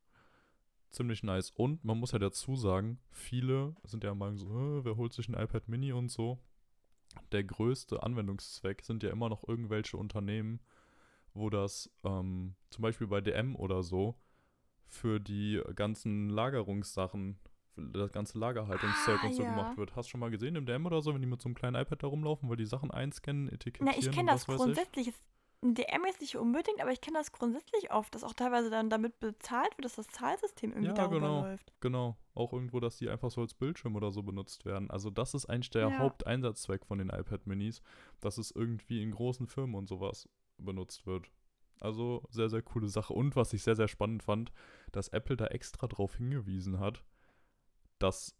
Ziemlich nice. Und man muss ja dazu sagen, viele sind ja Meinung so, "Hä, wer holt sich ein iPad Mini und so. Der größte Anwendungszweck sind ja immer noch irgendwelche Unternehmen, wo das ähm, zum Beispiel bei DM oder so für die ganzen Lagerungssachen, das ganze Lagerhaltungszeug Ah, und so ja. gemacht wird. Hast du schon mal gesehen im DM oder so, wenn die mit so einem kleinen iPad da rumlaufen, weil die Sachen einscannen, etikettieren Na, ich kenne das ich? grundsätzlich. Ein DM jetzt nicht unbedingt, aber ich kenne das grundsätzlich oft, dass auch teilweise dann damit bezahlt wird, dass das Zahlsystem irgendwie Ja, darüber genau. läuft. Genau, auch irgendwo, dass die einfach so als Bildschirm oder so benutzt werden. Also das ist eigentlich der Ja. Haupteinsatzzweck von den iPad Minis, dass es irgendwie in großen Firmen und sowas benutzt wird. Also sehr, sehr coole Sache. Und was ich sehr, sehr spannend fand, dass Apple da extra drauf hingewiesen hat, dass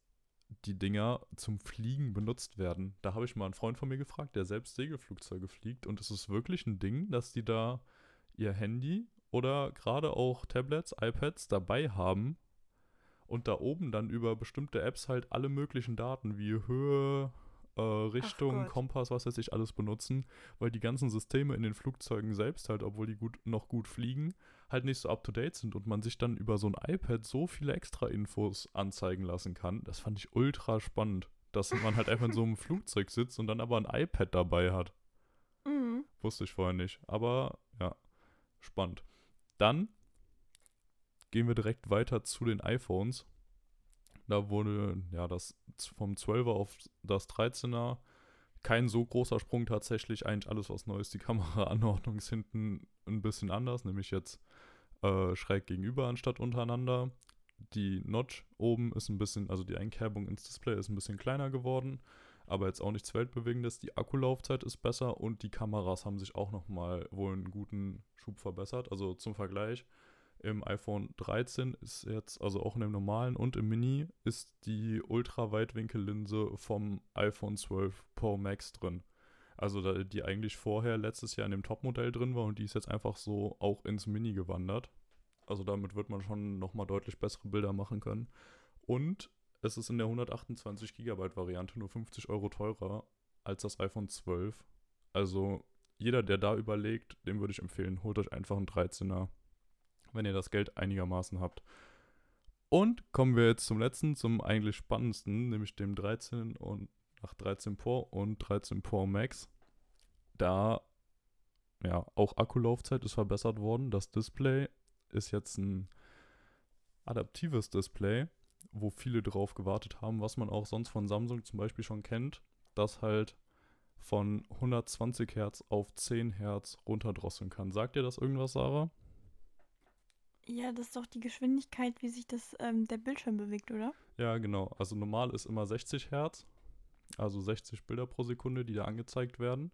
die Dinger zum Fliegen benutzt werden. Da habe ich mal einen Freund von mir gefragt, der selbst Segelflugzeuge fliegt. Und es ist wirklich ein Ding, dass die da ihr Handy oder gerade auch Tablets, iPads dabei haben und da oben dann über bestimmte Apps halt alle möglichen Daten wie Höhe, äh, Richtung. Kompass, was weiß ich, alles benutzen, weil die ganzen Systeme in den Flugzeugen selbst halt, obwohl die gut, noch gut fliegen, halt nicht so up-to-date sind und man sich dann über so ein iPad so viele extra Infos anzeigen lassen kann. Das fand ich ultra spannend, dass man halt einfach in so einem Flugzeug sitzt und dann aber ein iPad dabei hat. Mhm. Wusste ich vorher nicht. Aber ja, spannend. Dann gehen wir direkt weiter zu den iPhones. Da wurde ja das vom 12er auf das 13er kein so großer Sprung tatsächlich. Eigentlich alles was Neues. Die Kameraanordnung ist hinten ein bisschen anders, nämlich jetzt äh, schräg gegenüber anstatt untereinander. Die Notch oben ist ein bisschen, also die Einkerbung ins Display ist ein bisschen kleiner geworden aber jetzt auch nichts Weltbewegendes. Die Akkulaufzeit ist besser und die Kameras haben sich auch nochmal wohl einen guten Schub verbessert. Also zum Vergleich, im iPhone 13 ist jetzt, also auch in dem normalen und im Mini, ist die Ultraweitwinkellinse vom iPhone 12 Pro Max drin. Also die eigentlich vorher letztes Jahr in dem Topmodell drin war und die ist jetzt einfach so auch ins Mini gewandert. Also damit wird man schon nochmal deutlich bessere Bilder machen können. Und es ist in der 128 GB Variante nur 50 Euro teurer als das iPhone 12. Also jeder, der da überlegt, dem würde ich empfehlen, holt euch einfach einen 13er, wenn ihr das Geld einigermaßen habt. Und kommen wir jetzt zum letzten, zum eigentlich spannendsten, nämlich dem 13 und nach 13 Pro und 13 Pro Max. Da ja auch Akkulaufzeit ist verbessert worden. Das Display ist jetzt ein adaptives Display wo viele drauf gewartet haben, was man auch sonst von Samsung zum Beispiel schon kennt, das halt von 120 Hertz auf 10 Hertz runterdrosseln kann. Sagt dir das irgendwas, Sarah? Ja, das ist doch die Geschwindigkeit, wie sich das, ähm, der Bildschirm bewegt, oder? Ja, genau. Also normal ist immer 60 Hertz, also 60 Bilder pro Sekunde, die da angezeigt werden.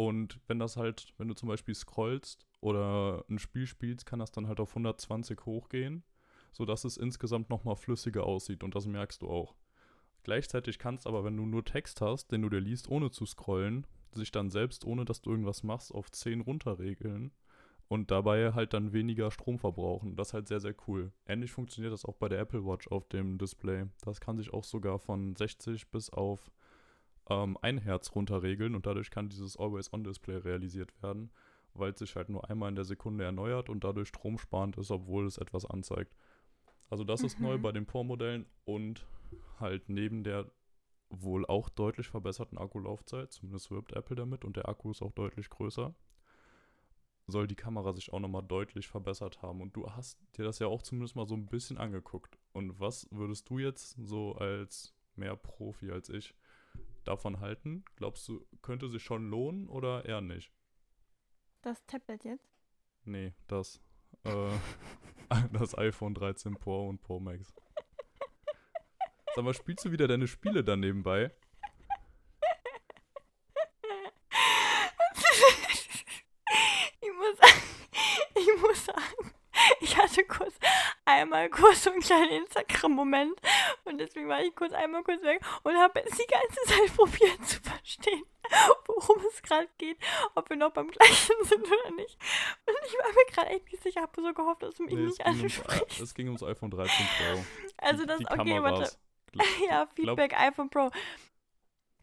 Und wenn das halt, wenn du zum Beispiel scrollst oder ein Spiel spielst, kann das dann halt auf 120 hochgehen, sodass es insgesamt nochmal flüssiger aussieht und das merkst du auch. Gleichzeitig kannst aber, wenn du nur Text hast, den du dir liest, ohne zu scrollen, sich dann selbst, ohne dass du irgendwas machst, auf 10 runterregeln und dabei halt dann weniger Strom verbrauchen. Das ist halt sehr, sehr cool. Ähnlich funktioniert das auch bei der Apple Watch auf dem Display. Das kann sich auch sogar von 60 bis auf ähm, 1 Hertz runterregeln und dadurch kann dieses Always-On-Display realisiert werden, weil es sich halt nur einmal in der Sekunde erneuert und dadurch stromsparend ist, obwohl es etwas anzeigt. Also das ist neu Mhm. bei den Pro-Modellen und halt neben der wohl auch deutlich verbesserten Akkulaufzeit, zumindest wirbt Apple damit und der Akku ist auch deutlich größer, soll die Kamera sich auch nochmal deutlich verbessert haben. Und du hast dir das ja auch zumindest mal so ein bisschen angeguckt. Und was würdest du jetzt so als mehr Profi als ich davon halten? Glaubst du, könnte sich schon lohnen oder eher nicht? Das Tablet jetzt? Nee, das. Äh, das iPhone 13 Pro und Pro Max. Sag mal, spielst du wieder deine Spiele dann nebenbei? ich muss, ich muss sagen, ich hatte kurz einmal kurz so einen kleinen Instagram-Moment deswegen war ich kurz einmal kurz weg und habe die ganze Zeit probiert zu verstehen, worum es gerade geht, ob wir noch beim gleichen sind oder nicht. Und ich war mir gerade echt nicht sicher, habe so gehofft, dass du mich Nee, nicht ansprichst. es ging ums iPhone 13 Pro. Also die, das, die okay, Kameras. warte. Ja, glaub- Feedback iPhone Pro.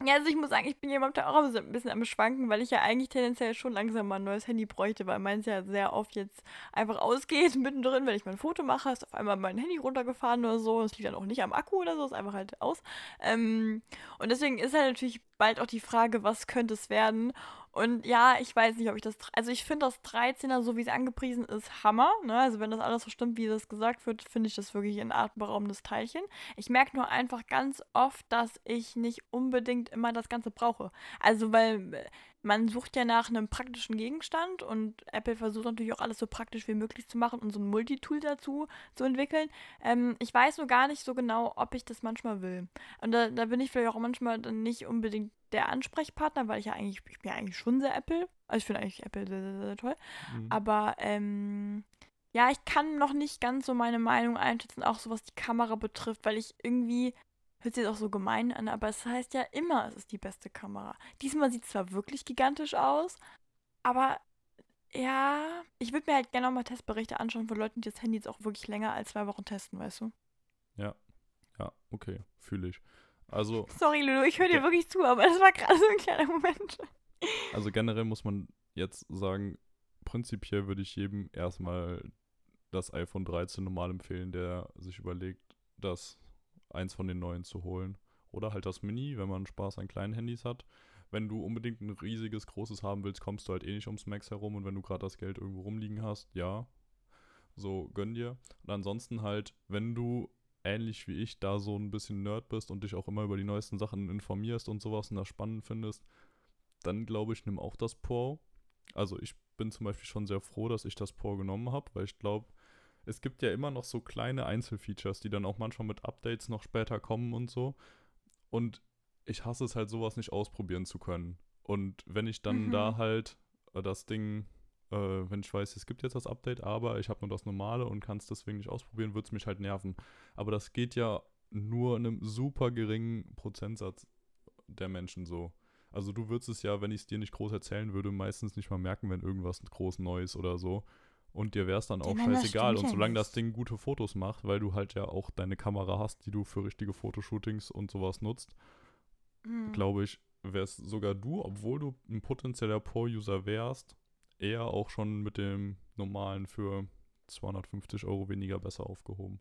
Ja, also ich muss sagen, ich bin jemand, der auch ein bisschen am Schwanken, weil ich ja eigentlich tendenziell schon langsam mal ein neues Handy bräuchte, weil meins ja sehr oft jetzt einfach ausgeht, mittendrin, wenn ich mal ein Foto mache, ist auf einmal mein Handy runtergefahren oder so. Es liegt dann auch nicht am Akku oder so, ist einfach halt aus. Ähm, und deswegen ist halt natürlich bald auch die Frage, was könnte es werden? Und ja, ich weiß nicht, ob ich das. Also ich finde das 13er, so wie es angepriesen ist, Hammer. Ne? Also wenn das alles so stimmt, wie das gesagt wird, finde ich das wirklich ein atemberaubendes Teilchen. Ich merke nur einfach ganz oft, dass ich nicht unbedingt immer das Ganze brauche. Also, weil äh, man sucht ja nach einem praktischen Gegenstand und Apple versucht natürlich auch alles so praktisch wie möglich zu machen und so ein Multitool dazu zu entwickeln. Ähm, ich weiß nur gar nicht so genau, ob ich das manchmal will. Und da, da bin ich vielleicht auch manchmal dann nicht unbedingt der Ansprechpartner, weil ich ja eigentlich, ich bin ja eigentlich schon sehr Apple. Also ich finde eigentlich Apple sehr, sehr, sehr toll. Mhm. Aber ähm, ja, ich kann noch nicht ganz so meine Meinung einschätzen, auch so was die Kamera betrifft, weil ich irgendwie, hört sich jetzt auch so gemein an, aber es heißt ja immer, es ist die beste Kamera. Diesmal sieht es zwar wirklich gigantisch aus, aber ja, ich würde mir halt gerne nochmal Testberichte anschauen von Leuten, die das Handy jetzt auch wirklich länger als zwei Wochen testen, weißt du? Ja, okay, fühle ich. Also, Sorry, Lulu, ich höre dir wirklich zu, aber das war gerade so ein kleiner Moment. also generell muss man jetzt sagen, prinzipiell würde ich jedem erstmal das iPhone 13 normal empfehlen, der sich überlegt, das eins von den neuen zu holen. Oder halt das Mini, wenn man Spaß an kleinen Handys hat. Wenn du unbedingt ein riesiges, großes haben willst, kommst du halt eh nicht ums Max herum. Und wenn du gerade das Geld irgendwo rumliegen hast, ja, so gönn dir. Und ansonsten halt, wenn du ähnlich wie ich da so ein bisschen Nerd bist und dich auch immer über die neuesten Sachen informierst und sowas und das spannend findest, dann glaube ich, nimm auch das Pro. Also ich bin zum Beispiel schon sehr froh, dass ich das Pro genommen habe, weil ich glaube, es gibt ja immer noch so kleine Einzelfeatures, die dann auch manchmal mit Updates noch später kommen und so. Und ich hasse es halt, sowas nicht ausprobieren zu können. Und wenn ich dann Mhm. da halt äh, das Ding, äh, wenn ich weiß, es gibt jetzt das Update, aber ich habe nur das normale und kann es deswegen nicht ausprobieren, würde es mich halt nerven. Aber das geht ja nur einem super geringen Prozentsatz der Menschen so. Also du würdest es ja, wenn ich es dir nicht groß erzählen würde, meistens nicht mal merken, wenn irgendwas groß neu ist oder so. Und dir wäre es dann auch scheißegal. Und solange das. Ding gute Fotos macht, weil du halt ja auch deine Kamera hast, die du für richtige Fotoshootings und sowas nutzt, Hm. glaube ich, wärst sogar du, obwohl du ein potenzieller Pro-User wärst, eher auch schon mit dem normalen für 250 Euro weniger besser aufgehoben.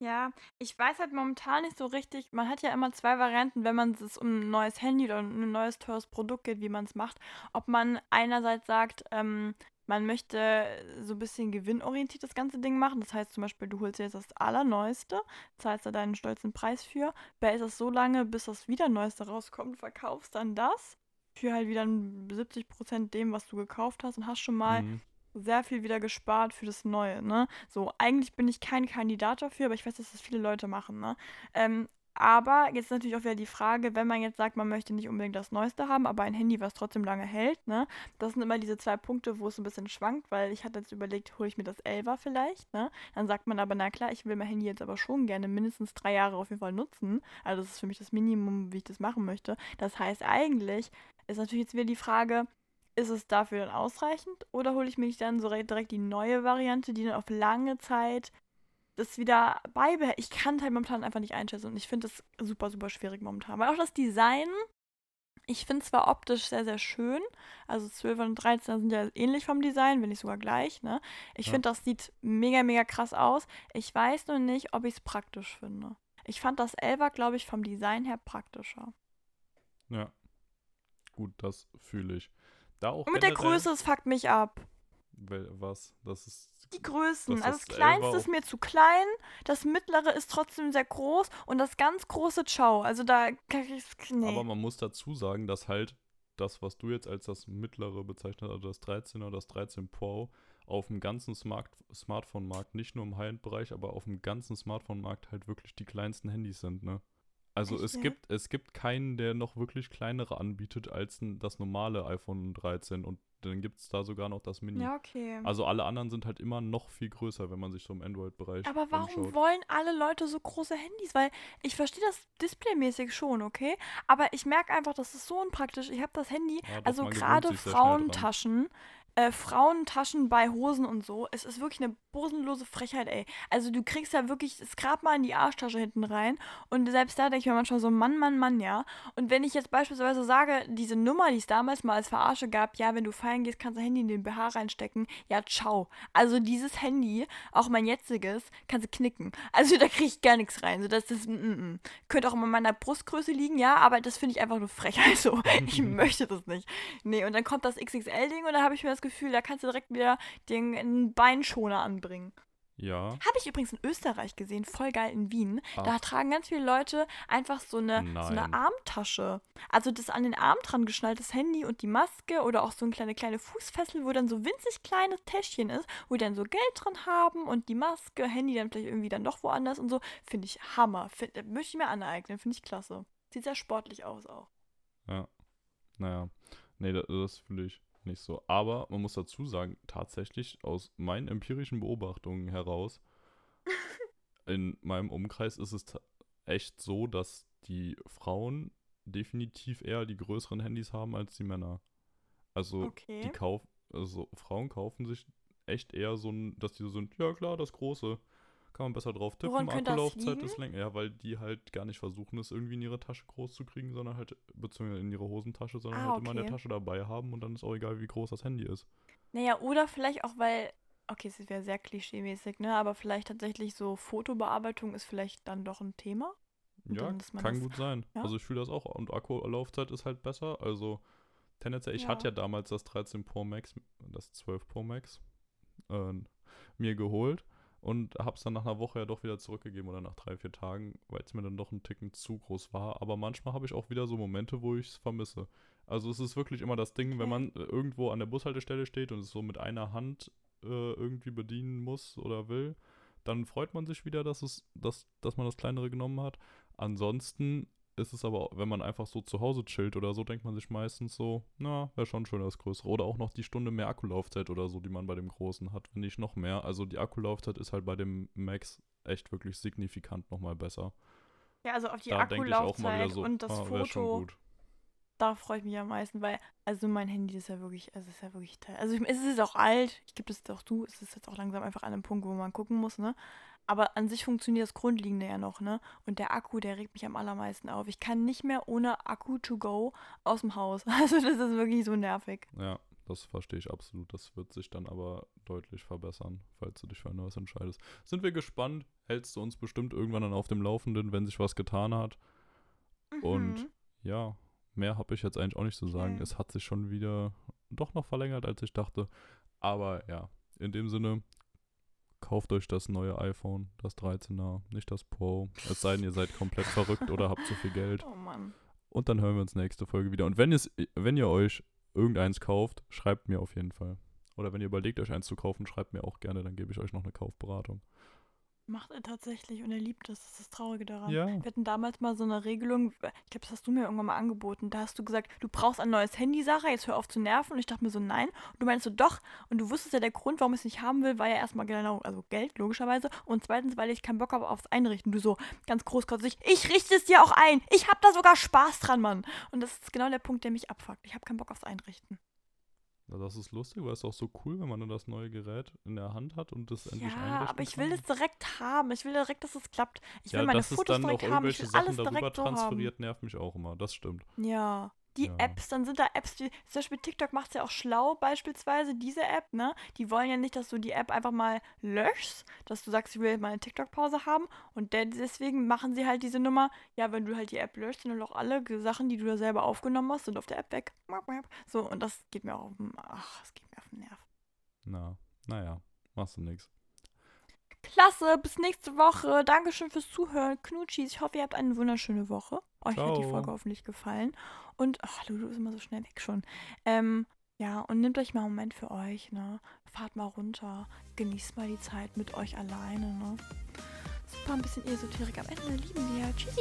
Ja, ich weiß halt momentan nicht so richtig. Man hat ja immer zwei Varianten, wenn man es um ein neues Handy oder ein neues teures Produkt geht, wie man es macht. Ob man einerseits sagt, ähm, man möchte so ein bisschen gewinnorientiert das ganze Ding machen. Das heißt zum Beispiel, du holst jetzt das Allerneueste, zahlst da deinen stolzen Preis für, behältst das so lange, bis das wieder Neueste rauskommt, verkaufst dann das für halt wieder 70% dem, was du gekauft hast und hast schon mal Mhm. sehr viel wieder gespart für das Neue, ne? So, eigentlich bin ich kein Kandidat dafür, aber ich weiß, dass das viele Leute machen, ne? Ähm, aber jetzt natürlich auch wieder die Frage, wenn man jetzt sagt, man möchte nicht unbedingt das Neueste haben, aber ein Handy, was trotzdem lange hält, ne? Das sind immer diese zwei Punkte, wo es ein bisschen schwankt, weil ich hatte jetzt überlegt, hole ich mir das 11er vielleicht, ne? Dann sagt man aber, na klar, ich will mein Handy jetzt aber schon gerne mindestens drei Jahre auf jeden Fall nutzen. Also das ist für mich das Minimum, wie ich das machen möchte. Das heißt, eigentlich ist natürlich jetzt wieder die Frage, ist es dafür dann ausreichend oder hole ich mir dann so re- direkt die neue Variante, die dann auf lange Zeit das wieder beibehält? Ich kann es halt momentan einfach nicht einschätzen und ich finde das super, super schwierig momentan. Weil auch das Design, ich finde zwar optisch sehr, sehr schön, also 12 und 13 sind ja ähnlich vom Design, wenn nicht sogar gleich, ne? Ich Ja. finde, das sieht mega, mega krass aus. Ich weiß nur nicht, ob ich es praktisch finde. Ich fand das 11er, glaube ich, vom Design her praktischer. Ja. Gut, das fühle ich. Da auch Und mit der Größe, es fuckt mich ab. Was? Das ist. Die Größen. Das Also das kleinste ist mir zu klein, das mittlere ist trotzdem sehr groß und das ganz große Ciao. Also da kann ich. Nee. Aber man muss dazu sagen, dass halt das, was du jetzt als das mittlere bezeichnet, also das 13er, das 13 Pro, auf dem ganzen Smart Smartphone-Markt, nicht nur im High-End-Bereich, aber auf dem ganzen Smartphone-Markt halt wirklich die kleinsten Handys sind, ne? Also Echt, es ja? gibt es gibt keinen, der noch wirklich kleinere anbietet als das normale iPhone 13 und dann gibt es da sogar noch das Mini. ja, okay. Also alle anderen sind halt immer noch viel größer, wenn man sich so im Android-Bereich Aber warum umschaut. wollen alle Leute so große Handys? Weil ich verstehe das displaymäßig schon, okay? Aber ich merke einfach, das ist so unpraktisch. Ich habe das Handy, Ja, doch, also gerade. Frauentaschen, äh, Frauentaschen bei Hosen und so, es ist wirklich eine bosenlose Frechheit, ey. Also du kriegst ja wirklich es grad mal in die Arschtasche hinten rein und selbst da denke ich mir manchmal so, Mann, Mann, Mann, ja. Und wenn ich jetzt beispielsweise sage, diese Nummer, die es damals mal als Verarsche gab, ja, wenn du feiern gehst, kannst du Handy in den BH reinstecken, ja, ciao. Also dieses Handy, auch mein jetziges, kannst du knicken. Also da kriege ich gar nichts rein. So, das ist, mm, mm, mm. könnte auch in meiner Brustgröße liegen, ja, aber das finde ich einfach nur frech. Also ich möchte das nicht. Nee, und dann kommt das XXL-Ding und da habe ich mir das Gefühl, da kannst du direkt wieder den Beinschoner anbringen. Ja, Habe ich übrigens in Österreich gesehen, voll geil in Wien. Da Ach. tragen ganz viele Leute einfach so eine, so eine. Armtasche. Also das an den Arm dran geschnalltes Handy und die Maske oder auch so eine kleine, kleine Fußfessel, wo dann so winzig kleines Täschchen ist, wo die dann so Geld dran haben und die Maske, Handy dann vielleicht irgendwie dann doch woanders und so. Finde ich Hammer. Find, äh, möchte ich mir aneignen. Finde ich klasse. Sieht sehr sportlich aus auch. ja. Naja. Nee, das, das finde ich nicht so. Aber man muss dazu sagen, tatsächlich aus meinen empirischen Beobachtungen heraus, in meinem Umkreis ist es echt so, dass die Frauen definitiv eher die größeren Handys haben als die Männer. Also die Okay. kauf, also Frauen kaufen sich echt eher so ein, dass die so sind, ja klar, das große. Kann man besser drauf tippen, Woran Akkulaufzeit ist länger. Ja, weil die halt gar nicht versuchen, es irgendwie in ihre Tasche groß zu kriegen, sondern halt, beziehungsweise in ihre Hosentasche, sondern Ah, halt immer in der okay. Tasche dabei haben und dann ist auch egal, wie groß das Handy ist. Naja, oder vielleicht auch, weil, okay, es wäre sehr klischee-mäßig, ne? Aber vielleicht tatsächlich so Fotobearbeitung ist vielleicht dann doch ein Thema. Ja, kann gut sein. ja? Also ich fühle das auch. Und Akkulaufzeit ist halt besser. Also tendenziell, ich Ja. hatte ja damals das 13 Pro Max, das 12 Pro Max, äh, mir geholt und hab's dann nach einer Woche ja doch wieder zurückgegeben oder nach drei, vier Tagen, weil es mir dann doch ein Ticken zu groß war. Aber manchmal habe ich auch wieder so Momente, wo ich es vermisse. Also es ist wirklich immer das Ding, wenn man äh, irgendwo an der Bushaltestelle steht und es so mit einer Hand äh, irgendwie bedienen muss oder will, dann freut man sich wieder, dass es, dass, dass man das kleinere genommen hat. Ansonsten ist es aber, wenn man einfach so zu Hause chillt oder so, denkt man sich meistens so, na, wäre schon schön das Größere. Oder auch noch die Stunde mehr Akkulaufzeit oder so, die man bei dem Großen hat, wenn nicht noch mehr. Also die Akkulaufzeit ist halt bei dem Max echt wirklich signifikant nochmal besser. Ja, also auf die da Akkulaufzeit so, und das ah, Foto, da freue ich mich am meisten, weil, also mein Handy ist ja wirklich, also ist ja wirklich teil. Also es ist auch alt, ich gebe das auch du, es ist jetzt auch langsam einfach an einem Punkt, wo man gucken muss, ne? Aber an sich funktioniert das Grundlegende ja noch, ne? Und der Akku, der regt mich am allermeisten auf. Ich kann nicht mehr ohne Akku to go aus dem Haus. Also das ist wirklich so nervig. Ja, das verstehe ich absolut. Das wird sich dann aber deutlich verbessern, falls du dich für ein neues entscheidest. Sind wir gespannt. Hältst du uns bestimmt irgendwann dann auf dem Laufenden, wenn sich was getan hat. Und Mhm. ja, mehr habe ich jetzt eigentlich auch nicht zu sagen. Okay. Es hat sich schon wieder doch noch verlängert, als ich dachte. Aber ja, in dem Sinne, kauft euch das neue iPhone, das 13er, nicht das Pro. Es sei denn, ihr seid komplett verrückt oder habt zu viel Geld. Oh Mann. Und dann hören wir uns nächste Folge wieder. Und wenn, wenn ihr euch irgendeins kauft, schreibt mir auf jeden Fall. Oder wenn ihr überlegt, euch eins zu kaufen, schreibt mir auch gerne, dann gebe ich euch noch eine Kaufberatung. Macht er tatsächlich und er liebt es. Das ist das Traurige daran. Ja. Wir hatten damals mal so eine Regelung, ich glaube, das hast du mir irgendwann mal angeboten. Da hast du gesagt, du brauchst ein neues Handy, Sarah, jetzt hör auf zu nerven. Und ich dachte mir so, nein. Und du meinst so, doch. Und du wusstest ja, der Grund, warum ich es nicht haben will, war ja erstmal genau, also Geld, logischerweise. Und zweitens, weil ich keinen Bock habe aufs Einrichten. Du so ganz großkotzig, ich richte es dir auch ein. Ich habe da sogar Spaß dran, Mann. Und das ist genau der Punkt, der mich abfuckt. Ich habe keinen Bock aufs Einrichten. Das ist lustig, weil es ist auch so cool, wenn man dann das neue Gerät in der Hand hat und das endlich Ja, aber ich kann. will es direkt haben. Ich will direkt, dass es klappt. Ich will ja, meine Fotos direkt haben. Ich will Sachen alles darüber direkt so haben. transferiert, nervt mich auch immer. Das stimmt. Ja. Die Ja. Apps, dann sind da Apps, die, zum Beispiel TikTok macht es ja auch schlau, beispielsweise diese App, ne? Die wollen ja nicht, dass du die App einfach mal löschst, dass du sagst, ich will mal eine TikTok-Pause haben und deswegen machen sie halt diese Nummer, ja, wenn du halt die App löschst, sind dann auch alle Sachen, die du da selber aufgenommen hast, sind auf der App weg. So, und das geht mir auch auf den, ach, das geht mir auf den Nerv. Na, Naja, machst du nix. Klasse, bis nächste Woche. Dankeschön fürs Zuhören. Knutschis, ich hoffe, ihr habt eine wunderschöne Woche. Euch hat die Ciao. Folge hoffentlich gefallen. Und, ach, Lulu ist immer so schnell weg schon. Ähm, ja, und nehmt euch mal einen Moment für euch, ne? Fahrt mal runter. Genießt mal die Zeit mit euch alleine, ne? Super, ein bisschen Esoterik am Ende. Lieben wir. Tschüssi.